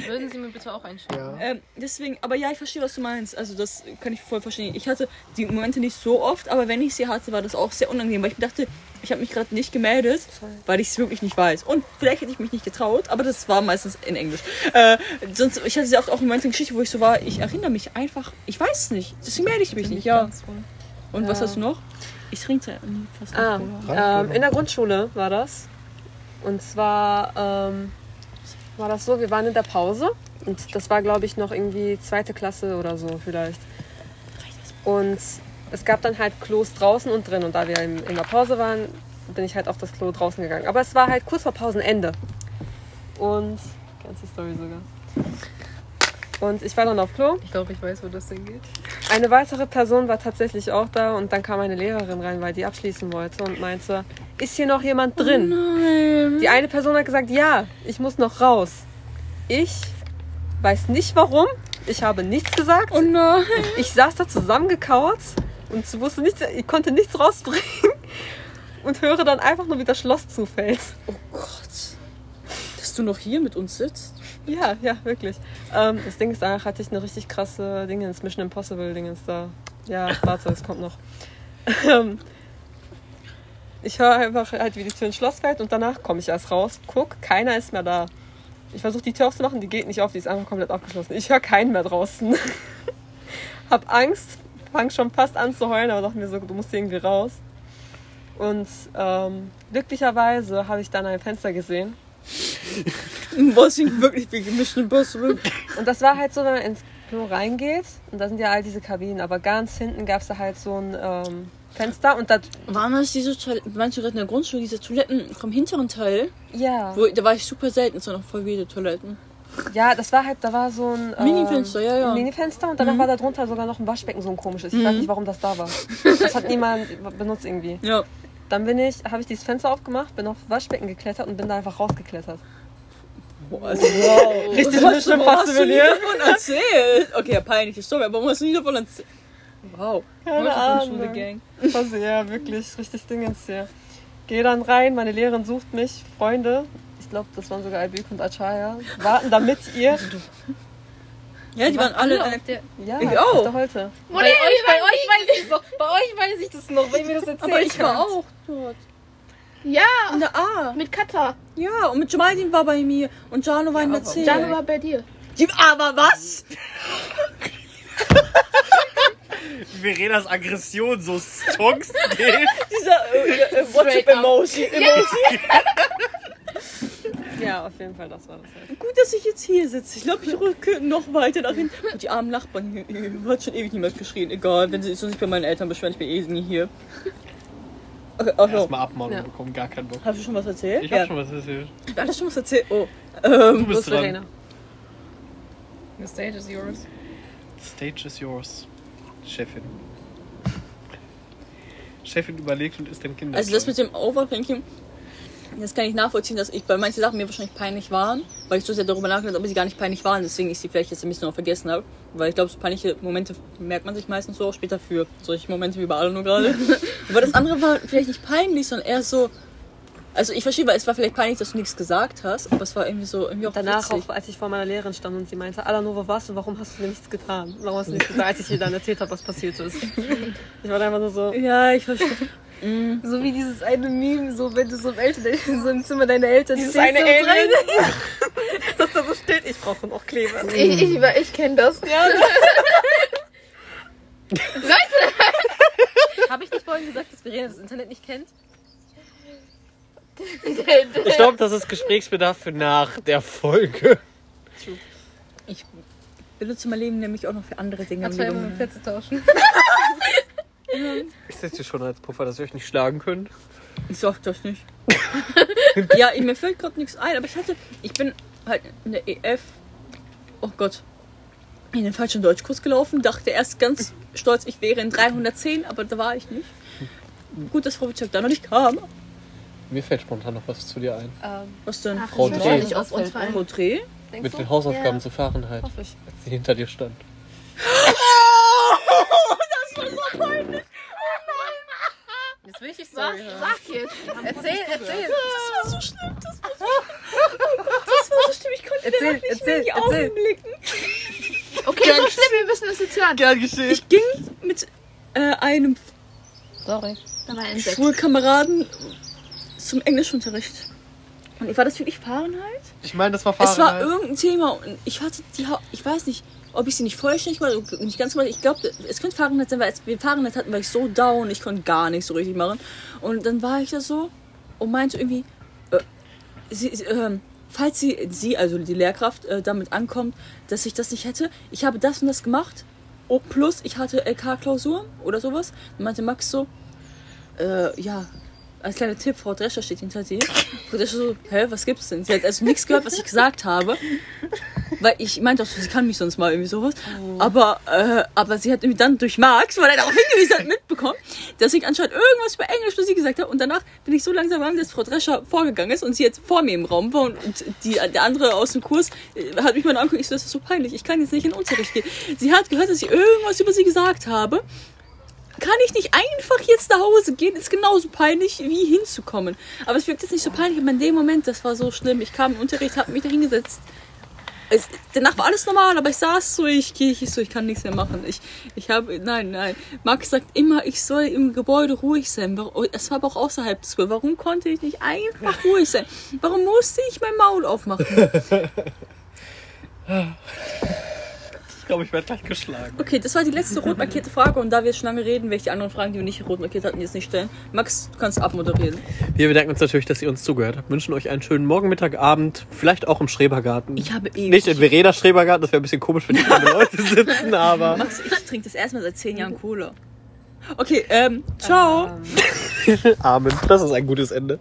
Würden Sie mir bitte auch einstellen? Ähm, deswegen, aber ja, ich verstehe, was du meinst. Also das kann ich voll verstehen. Ich hatte die Momente nicht so oft, aber wenn ich sie hatte, war das auch sehr unangenehm, weil ich mir dachte, ich habe mich gerade nicht gemeldet, weil ich es wirklich nicht weiß. Und vielleicht hätte ich mich nicht getraut, aber das war meistens in Englisch. Äh, sonst, ich hatte sehr oft auch Momente in Geschichte, wo ich so war, ich erinnere mich einfach, ich weiß es nicht. Deswegen melde ich mich nicht, ja. Und was Ja. hast du noch? Ich trinke nie fast Ah, ähm, in der Grundschule war das. Und zwar ähm, war das so, wir waren in der Pause und das war, glaube ich, noch irgendwie zweite Klasse oder so vielleicht. Und es gab dann halt Klos draußen und drin und da wir in, in der Pause waren, bin ich halt auf das Klo draußen gegangen. Aber es war halt kurz vor Pausenende. Und, ganze Story sogar. Und ich war dann auf Klo Ich glaube, ich weiß, wo das hingeht. eine weitere Person war tatsächlich auch da und dann kam eine Lehrerin rein, weil die abschließen wollte und meinte, ist hier noch jemand drin? Nein. Die eine Person hat gesagt, ja, ich muss noch raus. Ich weiß nicht warum. Ich habe nichts gesagt. Oh nein. Ich saß da zusammengekauert und wusste nichts, ich konnte nichts rausbringen und höre dann einfach nur, wie das Schloss zufällt. Oh Gott. Dass du noch hier mit uns sitzt? Ja, ja, wirklich. Ähm, das Ding ist, danach hatte ich eine richtig krasse Dingens, Mission Impossible Dingens da. Ja, warte, es kommt noch. Ähm, ich höre einfach halt, wie die Tür ins Schloss fällt und danach komme ich erst raus, guck, keiner ist mehr da. Ich versuche die Tür aufzumachen, die geht nicht auf, die ist einfach komplett abgeschlossen. Ich höre keinen mehr draußen. Hab Angst, fang schon fast an zu heulen, aber dachte mir so, du musst irgendwie raus. Und ähm, glücklicherweise habe ich dann ein Fenster gesehen Was ich wirklich wie Mission Impossible. Und das war halt so, wenn man ins Klo reingeht und da sind ja all diese Kabinen, aber ganz hinten gab es da halt so ein ähm, Fenster und da, Waren das diese Toiletten, manche Toiletten in der Grundschule, diese Toiletten vom hinteren Teil? ja, Wo, da war ich super selten, es waren noch voll viele Toiletten. ja, das war halt, da war so ein ähm, Minifenster, ja, ja. Minifenster und danach war da drunter sogar noch ein Waschbecken, so ein komisches. Ich weiß nicht, warum das da war. Das hat niemand benutzt irgendwie. Ja. Dann bin ich, habe ich dieses Fenster aufgemacht, bin auf Waschbecken geklettert und bin da einfach rausgeklettert. Also, wow. Richtig Was, warum hast du Impossible. davon erzählt? Okay, ja, peinliche Story, aber warum hast du nie davon erzählt? Wow. Keine Ahnung. Gang. Das ist ja wirklich richtig Dingens hier. Gehe dann rein, meine Lehrerin sucht mich, Freunde, ich glaube, das waren sogar Albük und Achaya, warten da mit ihr. Ja, die waren alle. auf der, Ja, Ich auch. auf der Holte. bei, euch, bei euch weiß ich noch, bei euch weiß ich das noch, wenn mir das erzählt aber ich war auch dort. Ja, In der A. mit Kata. Ja, und mit Jamaldin war bei mir. Und Jano war in der C. Jano war bei dir. Die, aber was? Verenas Aggression so stonks geht. Dieser äh, äh, WhatsApp-Emoji. Emoji. Ja, auf jeden Fall, das war das halt. Gut, dass ich jetzt hier sitze. Ich glaube, ich rücke noch weiter nach hinten. Und die armen Nachbarn hier, hier hat schon ewig niemand geschrien. Egal, wenn sie so sich bei meinen Eltern beschweren, ich bin eh nie hier. Okay, ach so. Erstmal abmachen, Ja. bekommen gar keinen Bock. Hast du schon was erzählt? Ich hab schon was erzählt. was. Alles schon was erzählt? Oh. Du Ähm, bist Los, dran. Verena. The stage is yours. Stage is yours. Chefin. Chefin überlegt und ist dein Kind. also das mit dem Overthinking, das kann ich nachvollziehen, dass ich bei manchen Sachen mir wahrscheinlich peinlich waren, weil ich so sehr darüber nachgedacht habe, aber sie gar nicht peinlich waren, deswegen ich sie vielleicht jetzt ein bisschen noch vergessen habe. Weil ich glaube, so peinliche Momente merkt man sich meistens so auch später für solche Momente wie bei nur gerade. aber das andere war vielleicht nicht peinlich, sondern eher so, Also ich verstehe, weil es war vielleicht peinlich, dass du nichts gesagt hast, aber es war irgendwie so irgendwie auch Danach, witzig. auch, als ich vor meiner Lehrerin stand und sie meinte, Alano, wo warst du? Warum hast du mir nichts getan? Warum hast du nichts gesagt, als ich ihr dann erzählt habe, was passiert ist? Ich war dann einfach nur so, Ja, ich verstehe. So wie dieses eine Meme, so wenn du so im, Eltern, so im Zimmer deiner Eltern dieses stehst eine und Alien, dass da so steht, ich brauche noch Kleber. Ich, ich, ich kenne das. Habe ich nicht vorhin gesagt, dass Verena das Internet nicht kennt? Ich glaube, das ist Gesprächsbedarf für nach der Folge. Ich benutze mein Leben nämlich auch noch für andere Dinge. Kannst du mit Plätze tauschen? Ich setze schon als Puffer, dass ihr euch nicht schlagen könnt. Ich sag das nicht. ja, mir fällt gerade nichts ein, aber ich hatte, ich bin halt in der EF, oh Gott, in den falschen Deutschkurs gelaufen, dachte erst ganz stolz, ich wäre in 310, aber da war ich nicht. Gut, dass Frau Witschak da noch nicht kam. Mir fällt spontan noch was zu dir ein. Ähm, Was denn? Ach, Frau Dreh. auf uns. Frau Dreh? Mit du? den Hausaufgaben Ja. zu Fahrenheit, Hoffe ich. als sie hinter dir stand. Jetzt will ich Story hören. Sag jetzt. Erzähl, erzähl. Das war so schlimm, das war so schlimm. Das war so schlimm, ich konnte Erzähl, nicht mehr in die erzähl, Augen erzähl. blicken. Okay, so schlimm, wir müssen das jetzt hören. Gern geschehen. Ich ging mit äh, einem Sorry. Da war ein Insekt. Schulkameraden zum Englischunterricht. Und war das wirklich Fahrenheit? Ich meine, das war Es war Fahrenheit. irgendein Thema und ich hatte die, Ha- ich weiß nicht, ob ich sie nicht vollständig war, nicht ganz mal. Ich glaube, es könnte Fahrenheit sein, weil als wir Fahrenheit hatten, war ich so down, ich konnte gar nichts so richtig machen. Und dann war ich da so und meinte irgendwie, äh, sie, ähm, falls sie, sie, also die Lehrkraft, äh, damit ankommt, dass ich das nicht hätte, ich habe das und das gemacht. Oh, plus ich hatte LK-Klausur oder sowas. Dann meinte Max so, äh, ja, als kleiner Tipp, Frau Drescher steht hinter dir. Frau Drescher so, hä, was gibt's denn? Sie hat also nichts gehört, was ich gesagt habe. Weil ich meinte auch so, sie kann mich sonst mal irgendwie sowas. Aber, äh, aber sie hat irgendwie dann durch Max, weil er darauf hingewiesen hat, mitbekommen, dass ich anscheinend irgendwas über Englisch für sie gesagt habe. Und danach bin ich so langsam gegangen, dass Frau Drescher vorgegangen ist und sie jetzt vor mir im Raum war. Und, und die, der andere aus dem Kurs äh, hat mich mal angeguckt. Ich so, das ist so peinlich, ich kann jetzt nicht in den Unterricht gehen. Sie hat gehört, dass ich irgendwas über sie gesagt habe kann ich nicht einfach jetzt nach Hause gehen? Ist genauso peinlich, wie hinzukommen. Aber es wirkt jetzt nicht so peinlich, aber in dem Moment, das war so schlimm. Ich kam im Unterricht, habe mich da hingesetzt. Es, danach war alles normal, aber ich saß so, ich gehe, ich so, ich kann nichts mehr machen. Ich, ich habe, nein, nein. Max sagt immer, ich soll im Gebäude ruhig sein. Warum- Es war aber auch außerhalb des Gebäudes. Warum konnte ich nicht einfach ruhig sein? Warum musste ich mein Maul aufmachen? Ich glaube, ich werde gleich geschlagen. Okay, das war die letzte rot markierte Frage und da wir jetzt schon lange reden, werde ich die anderen Fragen, die wir nicht rot markiert hatten, jetzt nicht stellen. Max, du kannst abmoderieren. Wir bedanken uns natürlich, dass ihr uns zugehört habt. Wünschen euch einen schönen Morgen, Mittag, Abend. Vielleicht auch im Schrebergarten. Ich habe eh Nicht in Verena Schrebergarten, das wäre ein bisschen komisch, wenn die Leute sitzen, aber. Max, ich trinke das erstmal seit zehn Jahren Cola. Okay, ähm, ciao. Amen. Das ist ein gutes Ende.